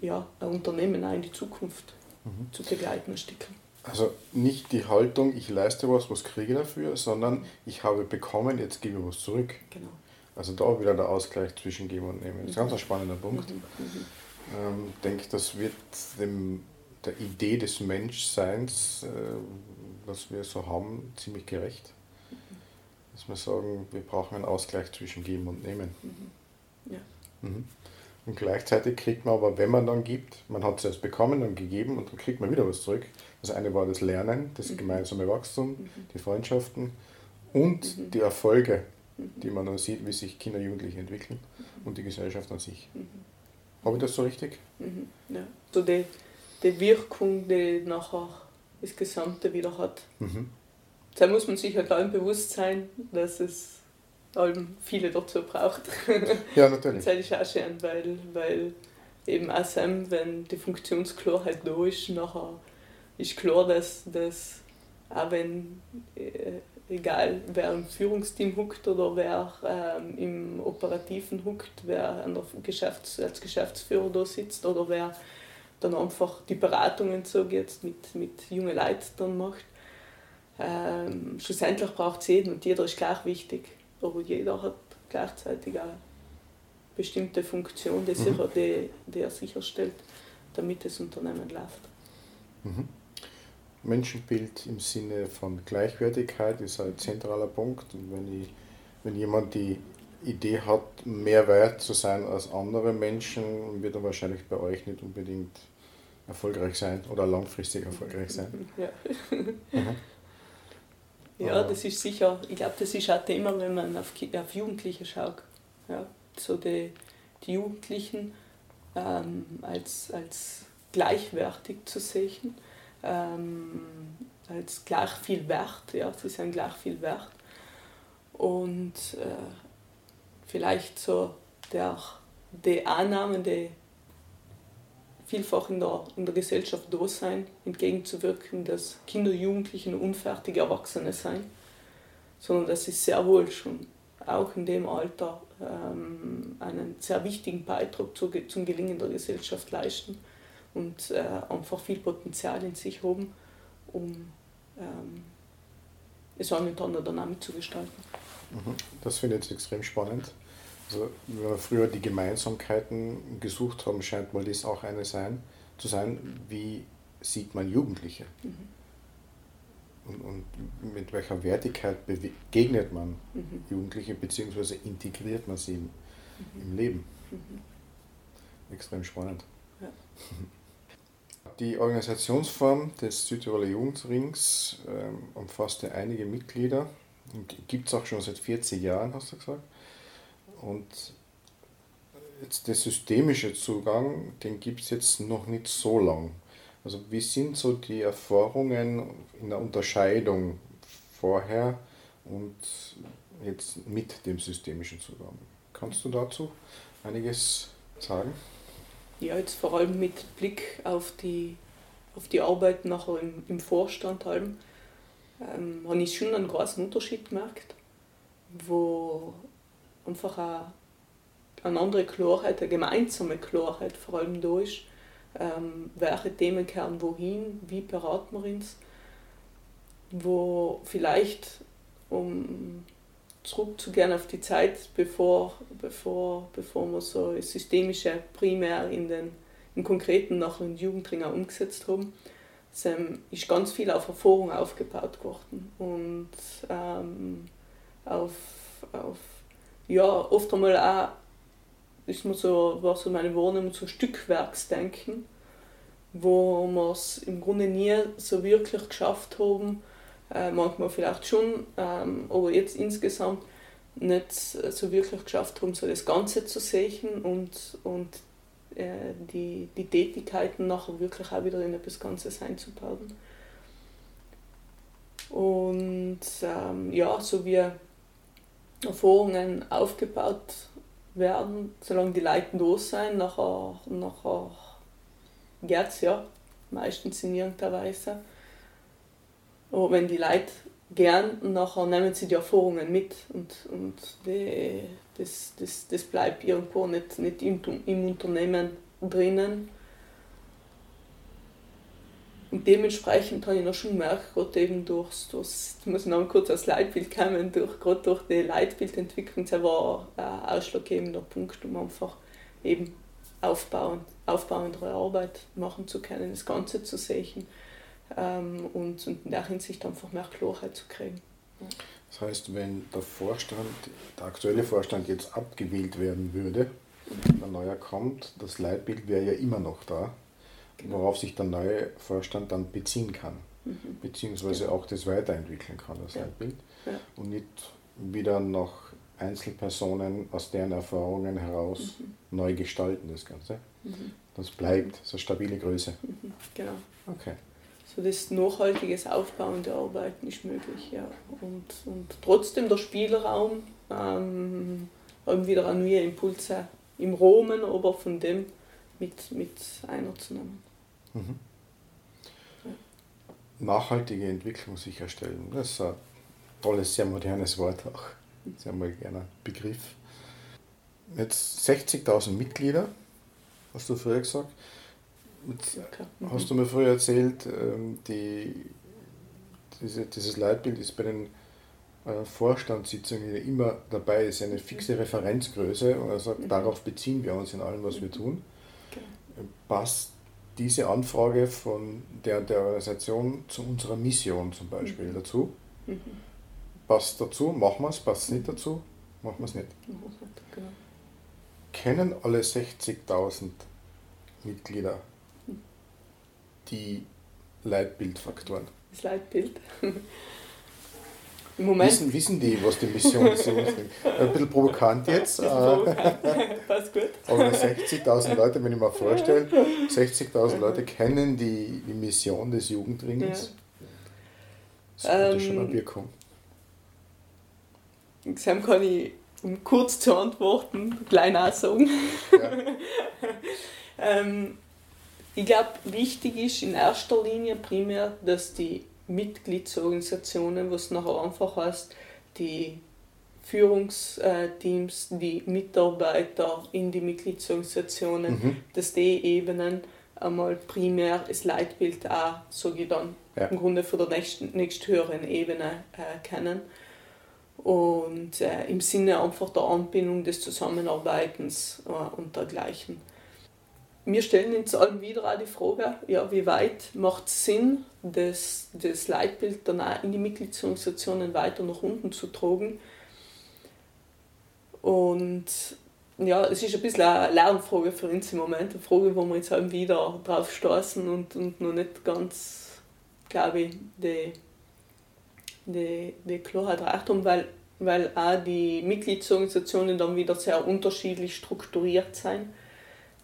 ja, ein Unternehmen auch in die Zukunft mhm. zu begleiten, ein Stück. Also nicht die Haltung, ich leiste was, was kriege ich dafür, sondern ich habe bekommen, jetzt gebe ich was zurück. Genau. Also da wieder der Ausgleich zwischen Geben und Nehmen. Das ist ein ganz spannender Punkt. Mhm. Mhm. Ähm, denke, das wird dem, der Idee des Menschseins, äh, was wir so haben, ziemlich gerecht. Mhm. Dass wir sagen, wir brauchen einen Ausgleich zwischen Geben und Nehmen. Mhm. Ja. Und gleichzeitig kriegt man aber, wenn man dann gibt, man hat es erst bekommen, dann gegeben und dann kriegt man wieder was zurück. Das eine war das Lernen, das mhm. gemeinsame Wachstum, mhm. die Freundschaften und mhm. die Erfolge, mhm. die man dann sieht, wie sich Kinder, Jugendliche entwickeln mhm. und die Gesellschaft an sich. Mhm. Habe ich das so richtig? Ja, so die, die Wirkung, die nachher das Gesamte wieder hat. Da muss man sich halt allen bewusst sein, dass es allem viele dazu braucht. Ja, natürlich. das ist auch schön, weil, weil eben auch Sam, wenn die Funktionsklarheit da ist, nachher ist klar, dass, dass auch wenn, äh, egal wer im Führungsteam huckt oder wer ähm, im Operativen huckt, wer an der Geschäfts-, als Geschäftsführer da sitzt oder wer dann einfach die Beratungen so jetzt mit, mit jungen Leuten dann macht, ähm, schlussendlich braucht es jeden und jeder ist gleich wichtig aber jeder hat gleichzeitig eine bestimmte Funktion, die, mhm. sicher, die, die er sicherstellt, damit das Unternehmen läuft. Mhm. Menschenbild im Sinne von Gleichwertigkeit ist ein zentraler Punkt. Und wenn, ich, wenn jemand die Idee hat, mehr wert zu sein als andere Menschen, wird er wahrscheinlich bei euch nicht unbedingt erfolgreich sein oder langfristig erfolgreich sein. Ja. Mhm. Ja, das ist sicher, ich glaube, das ist auch Thema, wenn man auf, auf Jugendliche schaut. Ja, so die, die Jugendlichen ähm, als, als gleichwertig zu sehen, ähm, als gleich viel wert, ja, sie sind gleich viel wert. Und äh, vielleicht so der, die Annahmen, die vielfach in der, in der Gesellschaft da sein, entgegenzuwirken, dass Kinder, Jugendliche unfertige Erwachsene sein, sondern dass sie sehr wohl schon auch in dem Alter ähm, einen sehr wichtigen Beitrag zu, zum Gelingen der Gesellschaft leisten und äh, einfach viel Potenzial in sich haben, um ähm, es auch miteinander dann mitzugestalten. Mhm. Das finde ich jetzt extrem spannend. Also, wenn wir früher die Gemeinsamkeiten gesucht haben, scheint mal das auch eine sein, zu sein, wie sieht man Jugendliche? Mhm. Und, und, mit welcher Wertigkeit begegnet man mhm. Jugendliche, beziehungsweise integriert man sie im, mhm. im Leben? Mhm. Extrem spannend. Ja. Die Organisationsform des Südtiroler Jugendrings ähm, umfasst ja einige Mitglieder gibt es auch schon seit 40 Jahren, hast du gesagt. Und jetzt der systemische Zugang, den gibt es jetzt noch nicht so lang. Also wie sind so die Erfahrungen in der Unterscheidung vorher und jetzt mit dem systemischen Zugang? Kannst du dazu einiges sagen? Ja, jetzt vor allem mit Blick auf die, auf die Arbeit nachher im, im Vorstand allem, ähm, habe ich schon einen großen Unterschied gemerkt, wo einfach eine, eine andere Klarheit, eine gemeinsame Klarheit vor allem da ist. Ähm, welche Themen kehren wohin, wie beraten wir uns, wo vielleicht, um zurückzugehen auf die Zeit, bevor, bevor, bevor wir so Systemische primär in den im Konkreten nach den Jugendringer umgesetzt haben, ist ganz viel auf Erfahrung aufgebaut worden und ähm, auf, auf ja, oft einmal auch ist mir so, war so meine Wahrnehmung so Stückwerksdenken, wo wir es im Grunde nie so wirklich geschafft haben, äh, manchmal vielleicht schon, ähm, aber jetzt insgesamt nicht so wirklich geschafft haben, so das Ganze zu sehen und, und äh, die, die Tätigkeiten nachher wirklich auch wieder in etwas Ganzes einzubauen. Und ähm, ja, so wie Erfahrungen aufgebaut werden, solange die Leute da sind. Nachher, nachher es ja meistens in irgendeiner Weise. Aber wenn die Leute gern nachher nehmen sie die Erfahrungen mit und, und die, das, das, das bleibt irgendwo nicht, nicht im, im Unternehmen drinnen. Und dementsprechend habe ich noch schon gemerkt, gerade eben durchs, durchs ich muss noch kurz aufs Leitbild kommen, durch, gerade durch die Leitbildentwicklung, das war ein ausschlaggebender Punkt, um einfach eben aufbauend, aufbauendere Arbeit machen zu können, das Ganze zu sehen ähm, und, und in der Hinsicht einfach mehr Klarheit zu kriegen. Ja. Das heißt, wenn der Vorstand, der aktuelle Vorstand jetzt abgewählt werden würde, mhm. der neue kommt, das Leitbild wäre ja immer noch da. Worauf sich der neue Vorstand dann beziehen kann, mhm. beziehungsweise genau. auch das weiterentwickeln kann, das ja. Leitbild, ja. und nicht wieder noch Einzelpersonen aus deren Erfahrungen heraus mhm. neu gestalten, das Ganze. Mhm. Das bleibt, so eine stabile Größe. Mhm. Genau. Okay so das nachhaltiges Aufbauen der Arbeiten ist möglich. Ja. Und, und trotzdem der Spielraum, ähm, wieder neue Impulse im Romen, aber von dem mit, mit einzunehmen. Mhm. Nachhaltige Entwicklung sicherstellen, das ist ein tolles, sehr modernes Wort auch. Sehr mal gerne Begriff. Jetzt 60.000 Mitglieder, hast du früher gesagt. Mhm. Hast du mir früher erzählt, ähm, die, diese, dieses Leitbild ist bei den äh, Vorstandssitzungen immer dabei, ist eine fixe mhm. Referenzgröße und er sagt, mhm. darauf beziehen wir uns in allem, was wir tun. Passt diese Anfrage von der, der Organisation zu unserer Mission zum Beispiel dazu? Passt dazu, machen wir es, passt nicht dazu, machen wir es nicht. Genau. Kennen alle 60.000 Mitglieder die Leitbildfaktoren. Das Leitbild. Im Moment. Wissen, wissen die, was die Mission ist? Ein bisschen provokant jetzt. Provokant. Passt gut. Aber 60.000 Leute, wenn ich mir vorstelle, 60.000 Leute kennen die, die Mission des Jugendrings. Ja. Das ähm, schon eine Wirkung. Sam kann ich, um kurz zu antworten, klein auch sagen. Ja. ähm, ich glaube, wichtig ist in erster Linie primär, dass die Mitgliedsorganisationen, was nachher einfach heißt, die Führungsteams, die Mitarbeiter in die Mitgliedsorganisationen, mhm. dass die Ebenen einmal primär das Leitbild auch, sage ich dann, ja. im Grunde von der nächsten, nächsthöheren Ebene äh, kennen. Und äh, im Sinne einfach der Anbindung des Zusammenarbeitens äh, und dergleichen wir stellen uns allen wieder auch die Frage, ja, wie weit macht es Sinn, das, das Leitbild dann auch in die Mitgliedsorganisationen weiter nach unten zu tragen. Und ja, es ist ein bisschen eine Lernfrage für uns im Moment, eine Frage, wo wir jetzt halt wieder drauf stoßen und, und noch nicht ganz, glaube ich, die, die, die Klarheit erreicht haben, weil, weil auch die Mitgliedsorganisationen dann wieder sehr unterschiedlich strukturiert sind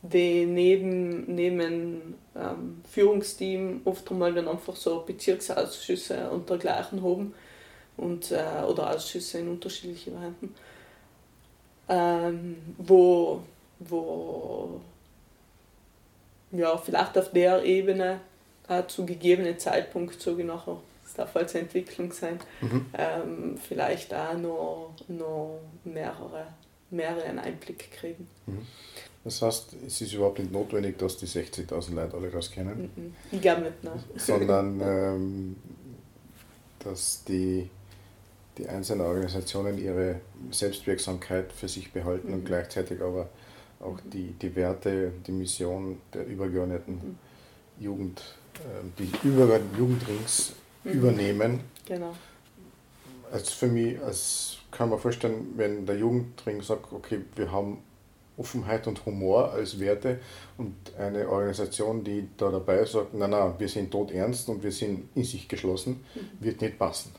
die neben, neben ähm, Führungsteam oft einmal dann einfach so Bezirksausschüsse und dergleichen haben und, äh, oder Ausschüsse in unterschiedlichen Varianten, ähm, wo, wo ja, vielleicht auf der Ebene äh, zu gegebenen Zeitpunkt, so nachher, es darf als Entwicklung sein, mhm. ähm, vielleicht auch noch, noch mehrere, mehrere einen Einblick kriegen. Mhm. Das heißt, es ist überhaupt nicht notwendig, dass die 60.000 Leute alle das kennen. Ich glaube nicht, nein. Sondern, ähm, dass die, die einzelnen Organisationen ihre Selbstwirksamkeit für sich behalten mhm. und gleichzeitig aber auch die, die Werte, die Mission der übergeordneten mhm. Jugend, äh, die übergeordneten Jugendrings mhm. übernehmen. Genau. Also für mich, als kann man vorstellen, wenn der Jugendring sagt, okay, wir haben Offenheit und Humor als Werte und eine Organisation, die da dabei sagt, nein, nein, wir sind tot ernst und wir sind in sich geschlossen, mhm. wird nicht passen.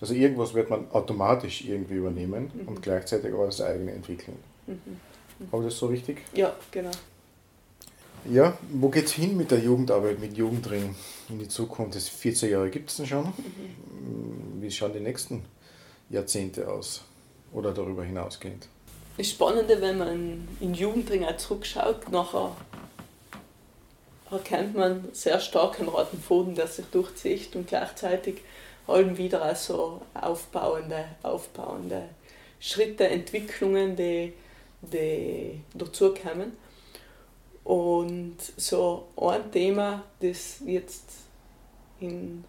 Also irgendwas wird man automatisch irgendwie übernehmen mhm. und gleichzeitig aber das eigene entwickeln. Mhm. mhm. Habe ich das so richtig? Ja, genau. Ja, wo geht es hin mit der Jugendarbeit, mit Jugendring in die Zukunft? Das 14 Jahre gibt es denn schon. Mhm. Wie schauen die nächsten Jahrzehnte aus oder darüber hinausgehend? Das Spannende, wenn man in Jugendring auch zurückschaut, nachher erkennt man sehr stark einen roten Faden, der sich durchzieht und gleichzeitig allem wieder also aufbauende, aufbauende Schritte, Entwicklungen, die, die dazukommen. Und so ein Thema, das jetzt in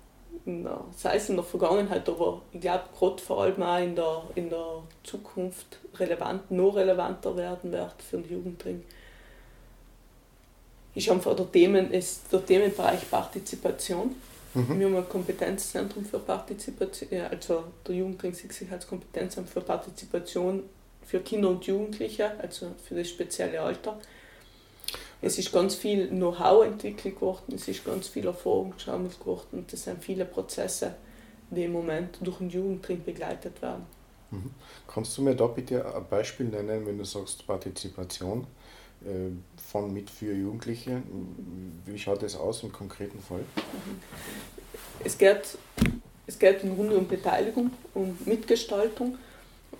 der, sei es in der Vergangenheit, aber ich glaube gerade vor allem auch in der, in der Zukunft relevant, noch relevanter werden wird für den Jugendring, ist einfach der, Themen, ist der Themenbereich Partizipation. Mhm. Wir haben ein Kompetenzzentrum für Partizipation, also der Jugendring sieht sich als Kompetenzamt für Partizipation für Kinder und Jugendliche, also für das spezielle Alter. Es ist ganz viel Know-how entwickelt worden, es ist ganz viel Erfahrung gesammelt worden und es sind viele Prozesse, die im Moment durch den Jugendring begleitet werden. Mhm. Kannst du mir da bitte ein Beispiel nennen, wenn du sagst Partizipation? Äh, von mit für Jugendliche. Wie schaut das aus im konkreten Fall? Es geht, es geht im Grunde um Beteiligung, um Mitgestaltung.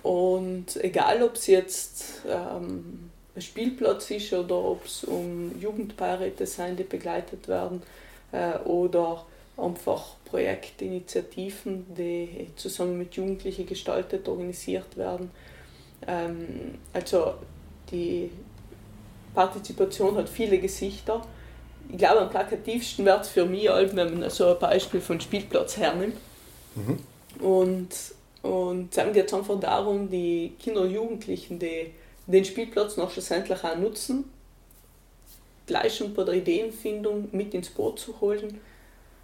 Und egal, ob es jetzt ähm, Spielplatz ist oder ob es um Jugendbeiräte sind, die begleitet werden, äh, oder einfach Projektinitiativen, die zusammen mit Jugendlichen gestaltet, organisiert werden. Ähm, also die Partizipation hat viele Gesichter. Ich glaube, am plakativsten wird es für mich, wenn man so ein Beispiel von Spielplatz hernimmt. Mhm. Und, und dann geht es einfach darum, die Kinder und Jugendlichen, die den Spielplatz noch schlussendlich auch nutzen, gleich bei der Ideenfindung mit ins Boot zu holen,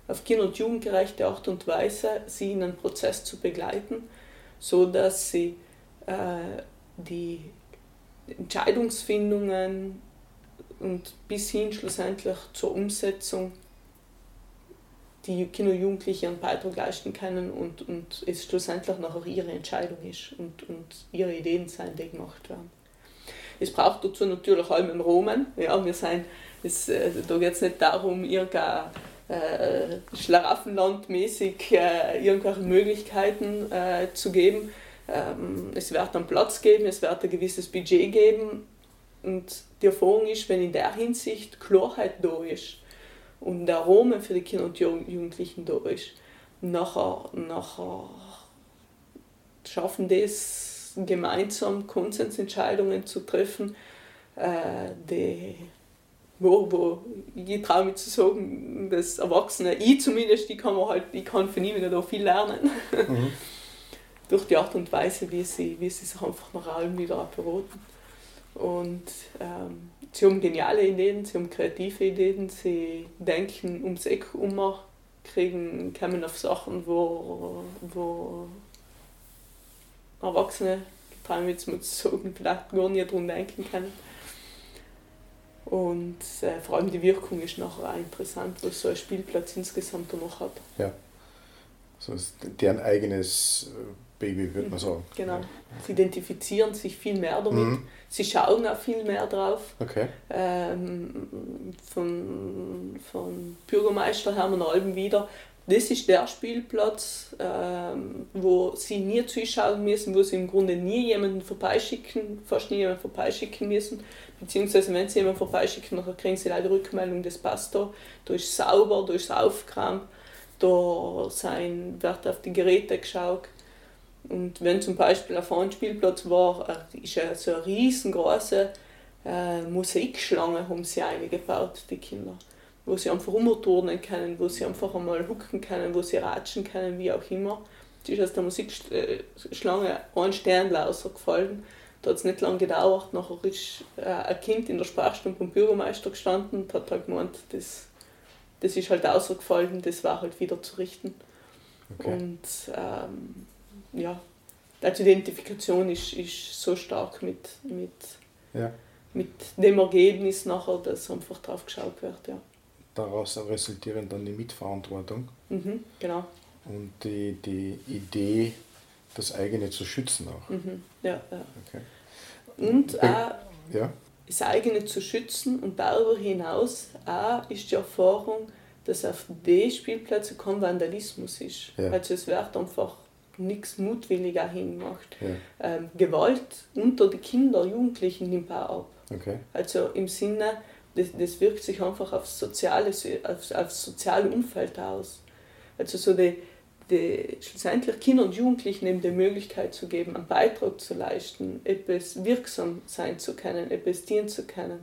auf kinder- und jugendgerechte Art und Weise sie in einen Prozess zu begleiten, so dass sie äh, die Entscheidungsfindungen und bis hin schlussendlich zur Umsetzung die Kinder und Jugendliche einen Beitrag leisten können und, und es schlussendlich nachher ihre Entscheidung ist und, und ihre Ideen sein, die gemacht werden. Es braucht dazu natürlich allem einen Rahmen. Ja, wir sind, es, äh, da geht es nicht darum, irgendein äh, Schlaraffenlandmäßig äh, irgendwelche Möglichkeiten äh, zu geben, ähm, es wird einen Platz geben, es wird ein gewisses Budget geben und die Erfahrung ist, wenn in der Hinsicht Klarheit da ist und der Rahmen für die Kinder und Jugendlichen da ist, nachher, nachher schaffen das gemeinsam Konsensentscheidungen zu treffen, äh, die wo, wo ich traue mich zu sagen, dass Erwachsene, ich zumindest, ich kann, halt, ich kann von ihnen da viel lernen. Mhm durch die Art und Weise, wie sie, wie sie sich einfach allem wieder beraten. Und ähm, sie haben geniale Ideen, sie haben kreative Ideen, sie denken ums Eck um, kriegen, kommen auf Sachen, wo, wo Erwachsene, trauen jetzt mal zu sagen, vielleicht gar nicht dran denken können. Und äh, vor allem die Wirkung ist nachher auch interessant, was so ein Spielplatz insgesamt noch hat. Ja, so ist deren eigenes äh, Baby, würde man sagen. Genau. Sie identifizieren sich viel mehr damit. Mhm. Sie schauen auch viel mehr drauf. Okay. Ähm, von, von Bürgermeister Hermann Alben wieder. Das ist der Spielplatz, ähm, wo sie nie zuschauen müssen, wo sie im Grunde nie jemanden vorbeischicken, fast nie jemanden vorbeischicken müssen. Beziehungsweise, wenn sie jemanden vorbeischicken, dann kriegen sie leider Rückmeldung, das passt da. Da ist sauber, da ist aufgeräumt, da sein, wird auf die Geräte geschaut. Und wenn zum Beispiel auf einem Spielplatz war, äh, ist ja so eine riesengroße äh, Mosaikschlange haben sie eingebaut, die Kinder. Wo sie einfach umturnen können, wo sie einfach einmal hucken können, wo sie ratschen können, wie auch immer. Es ist aus der Musikschlange ein Stern rausgefallen. Da hat es nicht lange gedauert. Nachher ist äh, ein Kind in der Sprachstunde beim Bürgermeister gestanden und hat halt gemeint, das, das ist halt ausgefallen, das war halt wieder zu richten. Okay. Und ähm, ja, also die Identifikation ist, ist so stark mit, mit, ja. mit dem Ergebnis nachher, dass einfach drauf geschaut wird. Ja. Daraus resultieren dann die Mitverantwortung. Mhm, genau. Und die, die Idee, das eigene zu schützen auch. Mhm, ja, ja. Okay. Und auch ja? das eigene zu schützen und darüber hinaus auch ist die Erfahrung, dass auf den Spielplätzen kein Vandalismus ist. Ja. Also es wird einfach nichts mutwilliger hingemacht. Ja. Ähm, Gewalt unter die Kinder, Jugendlichen nimmt auch ab. Okay. Also im Sinne, das, das wirkt sich einfach aufs soziale, aufs, aufs soziale Umfeld aus. Also so die, die, schlussendlich Kindern und Jugendlichen eben die Möglichkeit zu geben, einen Beitrag zu leisten, etwas wirksam sein zu können, etwas dienen zu können.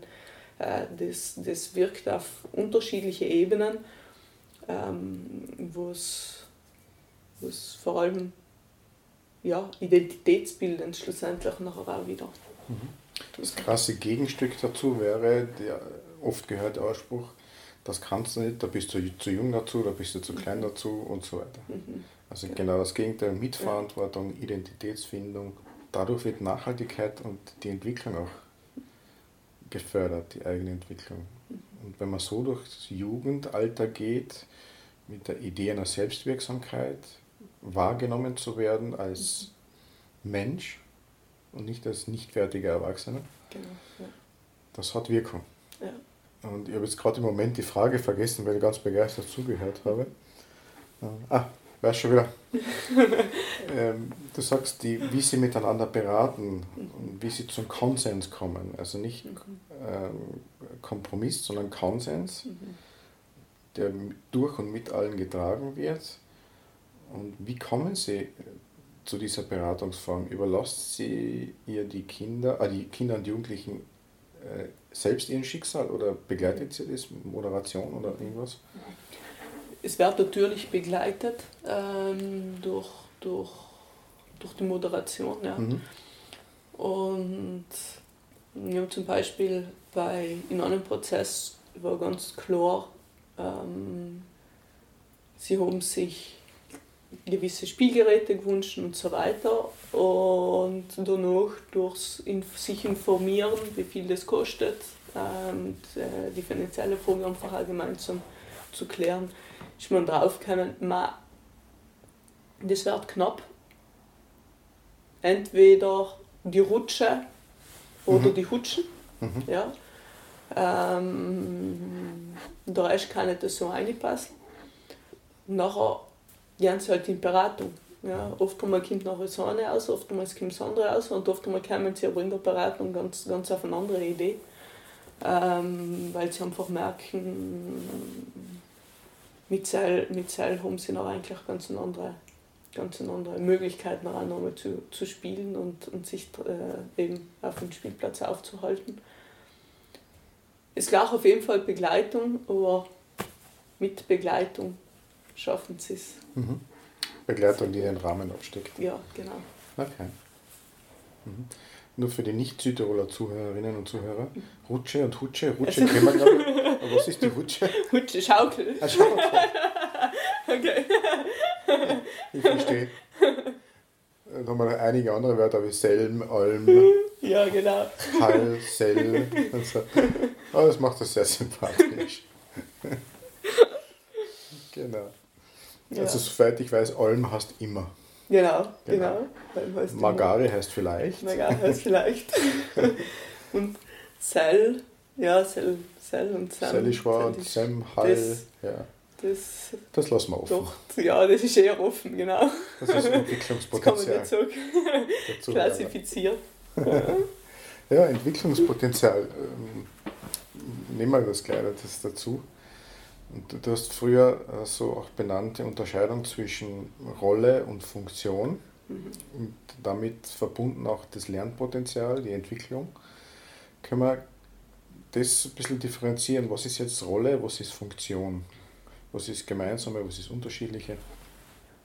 Äh, das, das wirkt auf unterschiedliche Ebenen, ähm, wo es vor allem ja, identitätsbildend schlussendlich nachher auch wieder. Mhm. Das krasse Gegenstück dazu wäre, der oft gehört der Ausspruch, das kannst du nicht, da bist du zu jung dazu, da bist du zu klein mhm. dazu und so weiter. Mhm. Also genau das Gegenteil, Mitverantwortung, Identitätsfindung. Dadurch wird Nachhaltigkeit und die Entwicklung auch gefördert, die eigene Entwicklung. Mhm. Und wenn man so durchs Jugendalter geht, mit der Idee einer Selbstwirksamkeit, wahrgenommen zu werden als Mensch und nicht als nicht fertiger Erwachsener, genau, ja. das hat Wirkung. Ja. Und ich habe jetzt gerade im Moment die Frage vergessen, weil ich ganz begeistert zugehört habe. Ah, weiß schon wieder. ähm, du sagst, die, wie sie miteinander beraten und wie sie zum Konsens kommen. Also nicht ähm, Kompromiss, sondern Konsens, mhm. der durch und mit allen getragen wird. Und wie kommen sie zu dieser Beratungsform? Überlasst sie ihr die Kinder, äh, die Kinder und Jugendlichen äh, selbst ihren Schicksal oder begleitet sie das, Moderation oder irgendwas? Es wird natürlich begleitet ähm, durch, durch, durch die Moderation. Ja. Mhm. Und ja, zum Beispiel bei, in einem Prozess war ganz klar, ähm, sie haben sich gewisse Spielgeräte gewünscht und so weiter. Und danach durch sich informieren, wie viel das kostet, und äh, die finanzielle Frage einfach allgemein zum, zu klären, ist man draufgekommen, das wird knapp. Entweder die Rutsche oder mhm. die Hutschen. Mhm. Ja. Ähm, der Rest kann nicht so reinpassen. Nachher gehen sie halt in Beratung. Ja, oft einmal kommt noch das eine aus, oft einmal kommt das andere aus und oft einmal kommen sie aber in der Beratung ganz, ganz auf eine andere Idee, ähm, weil sie einfach merken, mit Seil, mit Seil haben sie noch eigentlich ganz eine andere, ganz eine andere Möglichkeit, noch einmal zu, zu spielen und, und sich äh, eben auf dem Spielplatz aufzuhalten. Es klar auf jeden Fall Begleitung, aber mit Begleitung schaffen sie es. Mhm. Begleitung, die den Rahmen absteckt. Ja, genau. Okay. Mhm. Nur für die Nicht-Südtiroler Zuhörerinnen und Zuhörer. Rutsche und Hutsche. Rutsche also, kennen wir, glaube ich. Aber was ist die Rutsche? Hutsche, Schaukel. Ah, Schaukel. okay. Ich verstehe. Dann haben wir einige andere Wörter wie Selm, Alm. Ja, genau. Hall, Sell und so. Aber das macht das sehr sympathisch. genau. Ja. Also soweit ich weiß, Olm heißt immer. Genau, genau. genau. Heißt Magari immer. heißt vielleicht. Magari heißt vielleicht. und Sell, ja, Sell, Sell und Sam. Sellischwar und Sam, Hall, das, ja. Das, das lassen wir offen. Doch, ja, das ist eher offen, genau. Das ist Entwicklungspotenzial. Das kann man nicht so klassifizieren. ja, Entwicklungspotenzial. Ähm, nehmen wir das gleich das dazu. Und du hast früher äh, so auch benannte Unterscheidung zwischen Rolle und Funktion mhm. und damit verbunden auch das Lernpotenzial, die Entwicklung. Können wir das ein bisschen differenzieren? Was ist jetzt Rolle, was ist Funktion? Was ist gemeinsame, was ist unterschiedliche?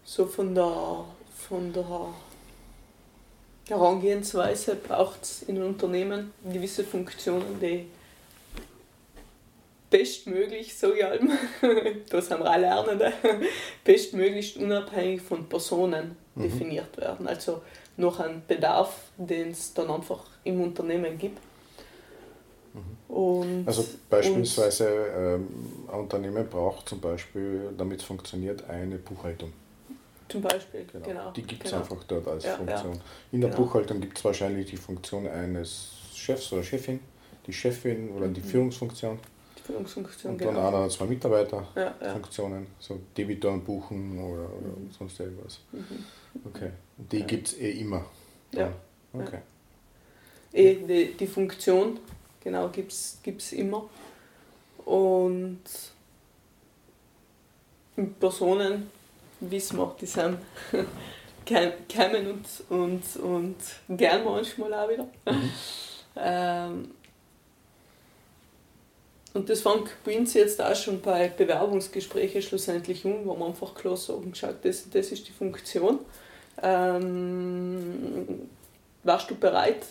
So von der, von der Herangehensweise braucht es in Unternehmen gewisse Funktionen, die bestmöglich, so ich das haben wir alle Lernende, bestmöglichst unabhängig von Personen mhm. definiert werden. Also noch ein Bedarf, den es dann einfach im Unternehmen gibt. Mhm. Und, also beispielsweise ähm, ein Unternehmen braucht zum Beispiel, damit es funktioniert, eine Buchhaltung. Zum Beispiel, genau. genau die gibt es genau. einfach dort als ja, Funktion. Ja. In der genau. Buchhaltung gibt es wahrscheinlich die Funktion eines Chefs oder Chefin, die Chefin oder die mhm. Führungsfunktion. Führungsfunktion, und dann genau. einer oder zwei Mitarbeiterfunktionen, ja, ja. so Debitoren buchen oder, oder mhm. sonst irgendwas. Mhm. Okay, die ja. gibt es eh immer. Ja. Okay. Eh, die, die Funktion, genau, gibt es immer. Und Personen, wissen wir, die sind kommen und, und, und gern manchmal auch wieder. Mhm. Ähm, und das fängt bei uns jetzt auch schon bei Bewerbungsgesprächen schlussendlich um, wo man einfach klar sagen, schaut, das, das ist die Funktion. Ähm, warst du bereit,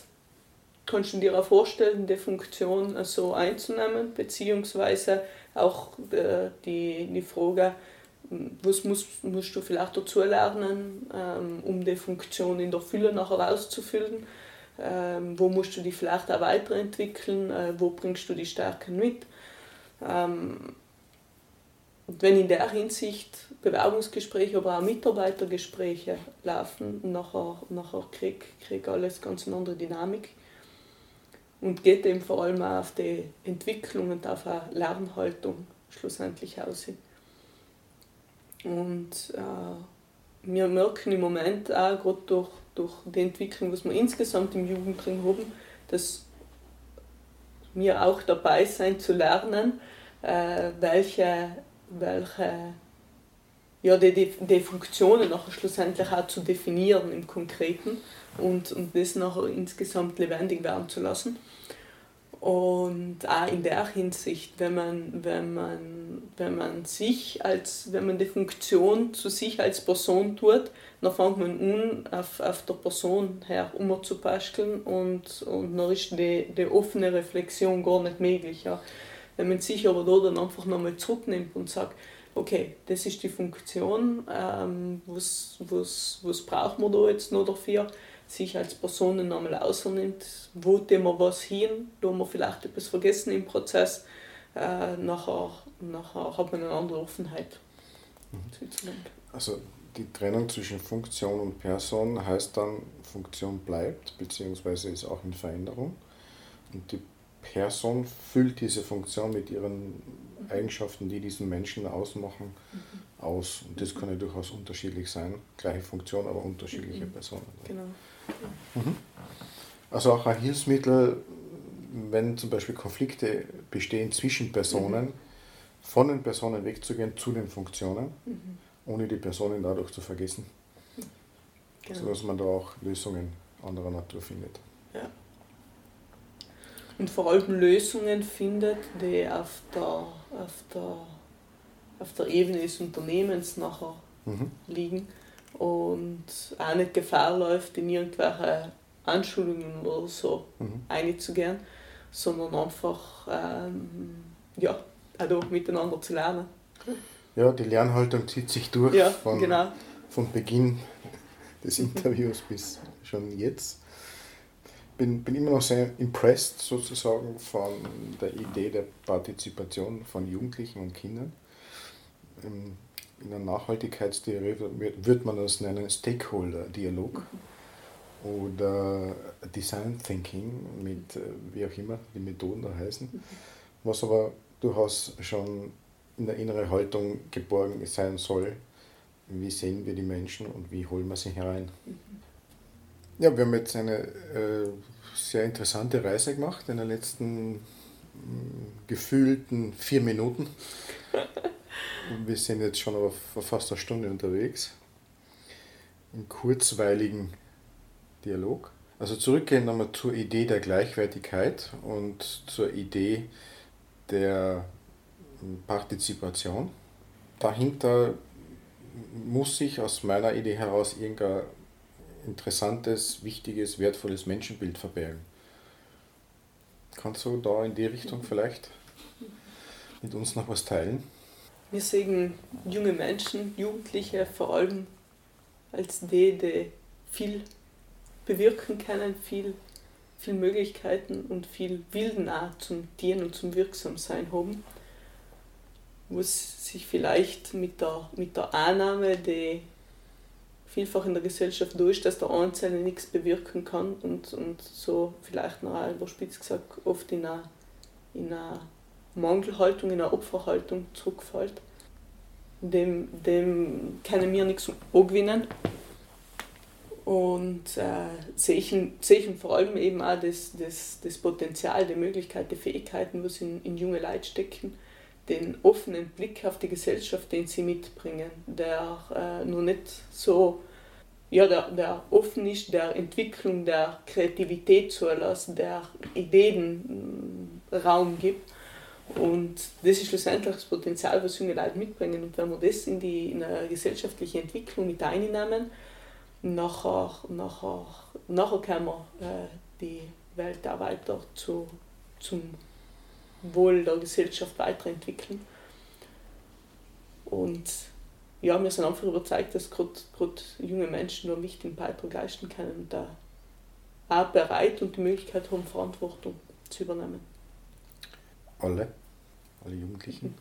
kannst du dir auch vorstellen, die Funktion so einzunehmen, beziehungsweise auch äh, die, die Frage, was musst, musst du vielleicht dazu lernen, ähm, um die Funktion in der Fülle nachher auszufüllen, ähm, wo musst du die vielleicht auch weiterentwickeln, äh, wo bringst du die Stärken mit. Ähm, wenn in der Hinsicht Bewerbungsgespräche, aber auch Mitarbeitergespräche laufen, nachher, nachher kriegt krieg alles ganz eine andere Dynamik und geht eben vor allem auch auf die Entwicklung und auf eine Lernhaltung schlussendlich aus. Und äh, wir merken im Moment auch, gerade durch, durch die Entwicklung, was wir insgesamt im Jugendring haben, dass wir auch dabei sein zu lernen, äh, welche, welche ja, die, die, die Funktionen nachher schlussendlich auch zu definieren im Konkreten und, und das nachher insgesamt lebendig werden zu lassen. Und auch in der Hinsicht, wenn man, wenn man, wenn man sich als, wenn man die Funktion zu sich als Person tut, dann fängt man an, auf, auf der Person her umzupasteln und, und dann ist die, die offene Reflexion gar nicht möglich. Ja. Wenn man sich aber da dann einfach nochmal zurücknimmt und sagt, okay, das ist die Funktion, ähm, was, was, was braucht man da jetzt noch dafür? Sich als Person nochmal ausnimmt, wo wir was hin, da haben wir vielleicht etwas vergessen im Prozess, äh, nachher, nachher hat man eine andere Offenheit. Mhm. Also die Trennung zwischen Funktion und Person heißt dann, Funktion bleibt, beziehungsweise ist auch in Veränderung. Und die Person füllt diese Funktion mit ihren Eigenschaften, die diesen Menschen ausmachen, mhm. aus. Und das kann ja durchaus unterschiedlich sein. Gleiche Funktion, aber unterschiedliche mhm. Personen. Genau. Mhm. Also auch ein Hilfsmittel, wenn zum Beispiel Konflikte bestehen zwischen Personen, mhm. von den Personen wegzugehen zu den Funktionen, mhm. ohne die Personen dadurch zu vergessen. Genau. Sodass man da auch Lösungen anderer Natur findet. Ja. Und vor allem Lösungen findet, die auf der, auf der, auf der Ebene des Unternehmens nachher mhm. liegen und auch nicht Gefahr läuft, in irgendwelche Anschulungen oder so mhm. einzugehen, sondern einfach ähm, ja, auch miteinander zu lernen. Ja, die Lernhaltung zieht sich durch ja, von, genau. von Beginn des Interviews bis schon jetzt. Bin, bin immer noch sehr impressed sozusagen von der Idee der Partizipation von Jugendlichen und Kindern. Ähm, in der Nachhaltigkeitstheorie würde man das nennen Stakeholder-Dialog oder Design Thinking mit, äh, wie auch immer die Methoden da heißen, was aber durchaus schon in der inneren Haltung geborgen sein soll. Wie sehen wir die Menschen und wie holen wir sie herein? Ja, wir haben jetzt eine äh, sehr interessante Reise gemacht in den letzten mh, gefühlten vier Minuten. Wir sind jetzt schon aber fast eine Stunde unterwegs. Im kurzweiligen Dialog. Also zurückgehen nochmal zur Idee der Gleichwertigkeit und zur Idee der Partizipation. Dahinter muss sich aus meiner Idee heraus irgendein interessantes, wichtiges, wertvolles Menschenbild verbergen. Kannst du da in die Richtung vielleicht mit uns noch was teilen? Wir sehen junge Menschen, Jugendliche vor allem als die, die viel bewirken können, viel, viel Möglichkeiten und viel Wilden auch zum Dienen und zum Wirksamsein haben, was sich vielleicht mit der, mit der Annahme, die vielfach in der Gesellschaft ist, dass der Einzelne nichts bewirken kann und, und so vielleicht noch überspitzt gesagt oft in einer Mangelhaltung, in einer Opferhaltung zurückfällt. Dem, dem können wir nichts angewinnen. Und äh, sehe ich, sehe ich vor allem eben auch das, das, das Potenzial, die Möglichkeit, die Fähigkeiten, was in, in junge Leute stecken, den offenen Blick auf die Gesellschaft, den sie mitbringen, der äh, nur nicht so, ja, der, der offen ist, der Entwicklung, der Kreativität zulässt, der Ideen mm, Raum gibt. Und das ist schlussendlich das Potenzial, was junge Leute mitbringen. Und wenn wir das in die in eine gesellschaftliche Entwicklung mit einnehmen, nachher, nachher, nachher können wir äh, die Welt auch weiter zu, zum Wohl der Gesellschaft weiterentwickeln. Und ja, wir sind einfach überzeugt, dass gerade junge Menschen einen wichtigen Beitrag leisten können und da auch bereit und die Möglichkeit haben, Verantwortung zu übernehmen. Alle? Alle Jugendlichen?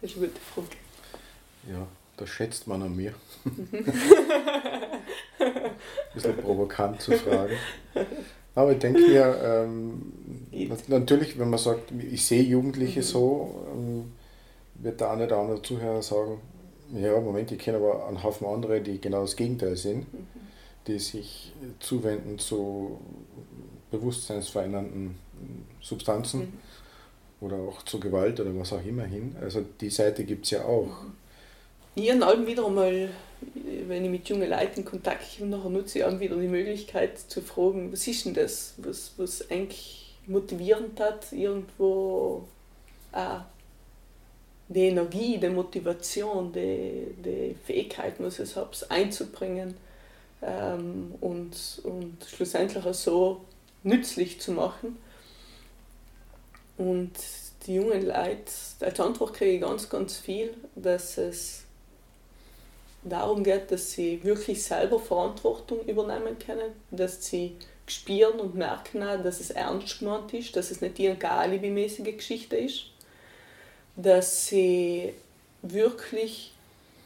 Das ist eine gute Frage. Ja, das schätzt man an mir. Ein bisschen provokant zu fragen. Aber ich denke mir, ähm, natürlich, wenn man sagt, ich sehe Jugendliche mhm. so, ähm, wird der eine oder andere Zuhörer sagen, ja, Moment, ich kenne aber einen Haufen andere, die genau das Gegenteil sind, mhm. die sich zuwenden zu bewusstseinsverändernden Substanzen mhm. Oder auch zu Gewalt oder was auch immer hin. Also die Seite gibt es ja auch. Ich habe wieder einmal, wenn ich mit jungen Leuten Kontakt komme, nachher nutze ich auch wieder die Möglichkeit zu fragen, was ist denn das, was, was eigentlich motivierend hat, irgendwo auch die Energie, die Motivation, die, die Fähigkeiten, was ich habe, einzubringen ähm, und, und schlussendlich auch so nützlich zu machen. Und die jungen Leute, als Antwort kriege ich ganz, ganz viel, dass es darum geht, dass sie wirklich selber Verantwortung übernehmen können, dass sie spüren und merken, dass es ernst gemeint ist, dass es nicht irgendeine alibimäßige Geschichte ist, dass sie wirklich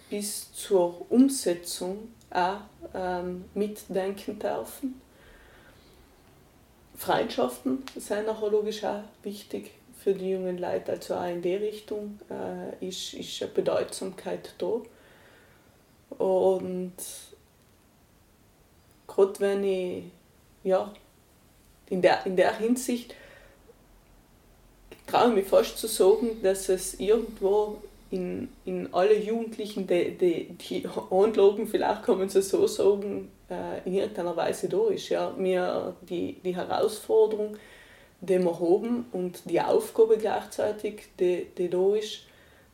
bis zur Umsetzung auch ähm, mitdenken dürfen. Freundschaften sind nachher logisch auch wichtig für die jungen Leute, also auch in der Richtung äh, ist, ist eine Bedeutsamkeit da. Und gerade wenn ich, ja, in der, in der Hinsicht traue ich mich fast zu sagen, dass es irgendwo in, in alle Jugendlichen, die, die, die Anlagen, vielleicht kann man so sagen, äh, in irgendeiner Weise da ist. Ja. Wir, die, die Herausforderung, die wir haben und die Aufgabe gleichzeitig, die, die da ist,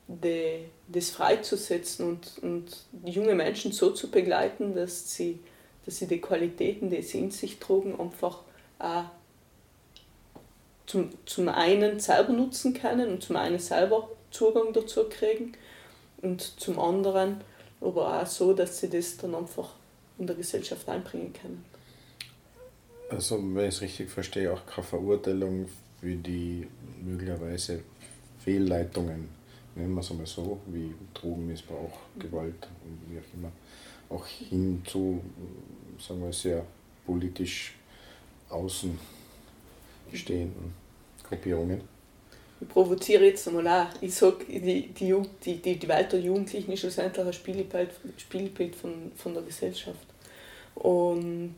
die, das freizusetzen und, und junge Menschen so zu begleiten, dass sie, dass sie die Qualitäten, die sie in sich trugen, einfach auch zum, zum einen selber nutzen können und zum einen selber Zugang dazu kriegen und zum anderen aber auch so, dass sie das dann einfach in der Gesellschaft einbringen können. Also wenn ich es richtig verstehe, auch keine Verurteilung für die möglicherweise Fehlleitungen nennen wir es einmal so, wie Drogenmissbrauch, Gewalt und wie auch immer, auch hin zu, sagen wir, sehr politisch außen stehenden Gruppierungen. Ich provoziere jetzt einmal auch. Ich sage, die, die, die, die, die Welt der Jugendlichen ist schlussendlich ein Spielbild, Spielbild von, von der Gesellschaft. Und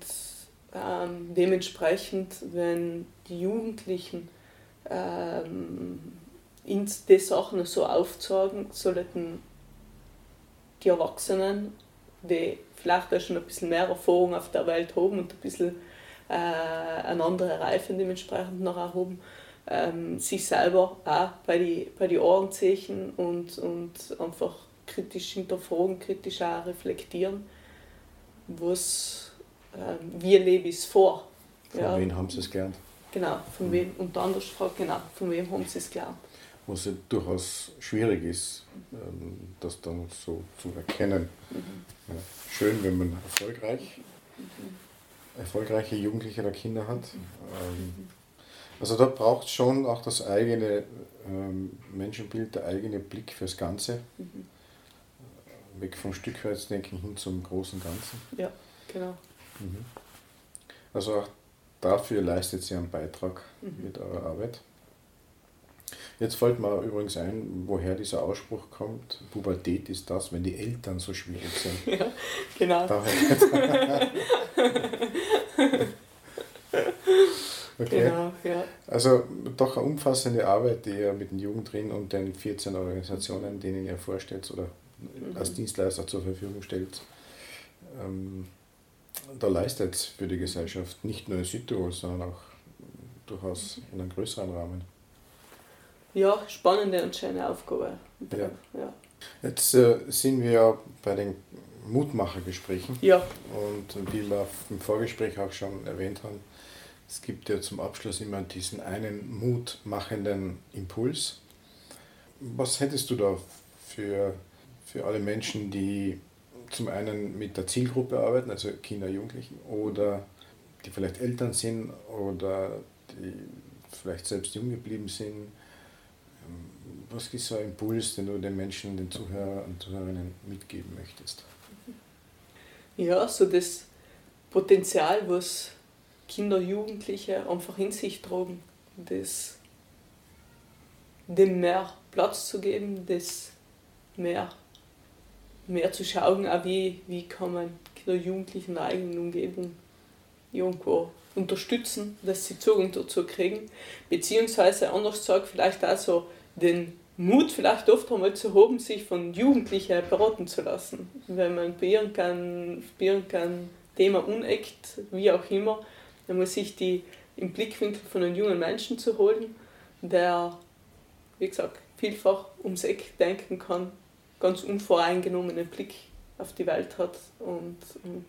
ähm, dementsprechend, wenn die Jugendlichen ähm, die Sachen so aufzeigen, sollten die Erwachsenen, die vielleicht auch schon ein bisschen mehr Erfahrung auf der Welt haben und ein bisschen äh, eine andere Reife dementsprechend noch haben, ähm, sich selber auch bei die, bei die Ohren ziehen und, und einfach kritisch hinterfragen, kritisch auch reflektieren, was, äh, wie lebe ich es vor. Von ja. wem haben sie es gelernt? Genau, von mhm. wem, und anders fragt, genau, von wem haben sie es gelernt was ja durchaus schwierig ist, ähm, das dann so zu erkennen. Ja, schön, wenn man erfolgreich, erfolgreiche Jugendliche oder Kinder hat. Ähm, also da braucht es schon auch das eigene ähm, Menschenbild, der eigene Blick fürs Ganze. Weg vom Stückwärtsdenken hin zum großen Ganzen. Ja, genau. Mhm. Also auch dafür leistet sie einen Beitrag mit eurer Arbeit. Jetzt fällt mir übrigens ein, woher dieser Ausspruch kommt. Pubertät ist das, wenn die Eltern so schwierig sind. Ja, genau. okay. Genau, ja. Also doch eine umfassende Arbeit, die ihr mit den Jugendlichen und den 14 Organisationen, denen ihr vorstellt oder mhm. als Dienstleister zur Verfügung stellt, ähm, da leistet für die Gesellschaft, nicht nur in Südtirol, sondern auch durchaus in einem größeren Rahmen. Ja, spannende und schöne Aufgabe. Ja. ja. Jetzt äh, sind wir ja bei den Mutmachergesprächen. Ja. Und wie wir im Vorgespräch auch schon erwähnt haben, es gibt ja zum Abschluss immer diesen einen mutmachenden Impuls. Was hättest du da für, für alle Menschen, die zum einen mit der Zielgruppe arbeiten, also Kinder, Jugendlichen, oder die vielleicht Eltern sind oder die vielleicht selbst jung geblieben sind? Was ist so ein Impuls, den du den Menschen, den Zuhörern und Zuhörerinnen mitgeben möchtest? Ja, so das Potenzial, was Kinder, Jugendliche einfach in sich tragen, das dem mehr Platz zu geben, das mehr, mehr zu schauen, auch wie, wie kann man Kinder, Jugendliche in der eigenen Umgebung irgendwo unterstützen, dass sie Zugang dazu kriegen, beziehungsweise anders gesagt, vielleicht auch so den Mut vielleicht oft einmal zu haben, sich von Jugendlichen beraten zu lassen. Wenn man bei irgendeinem, bei Thema uneckt, wie auch immer, dann muss sich die im Blickwinkel von einem jungen Menschen zu holen, der, wie gesagt, vielfach ums Eck denken kann, ganz unvoreingenommenen Blick auf die Welt hat und, und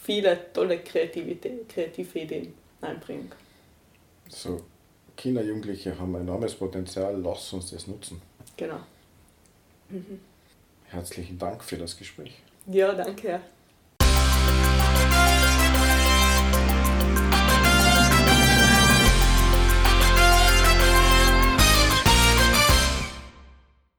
viele tolle Kreativität, kreative Ideen einbringen kann. So, Kinder, Jugendliche haben enormes Potenzial, lass uns das nutzen. Genau. Mhm. Herzlichen Dank für das Gespräch. Ja, danke.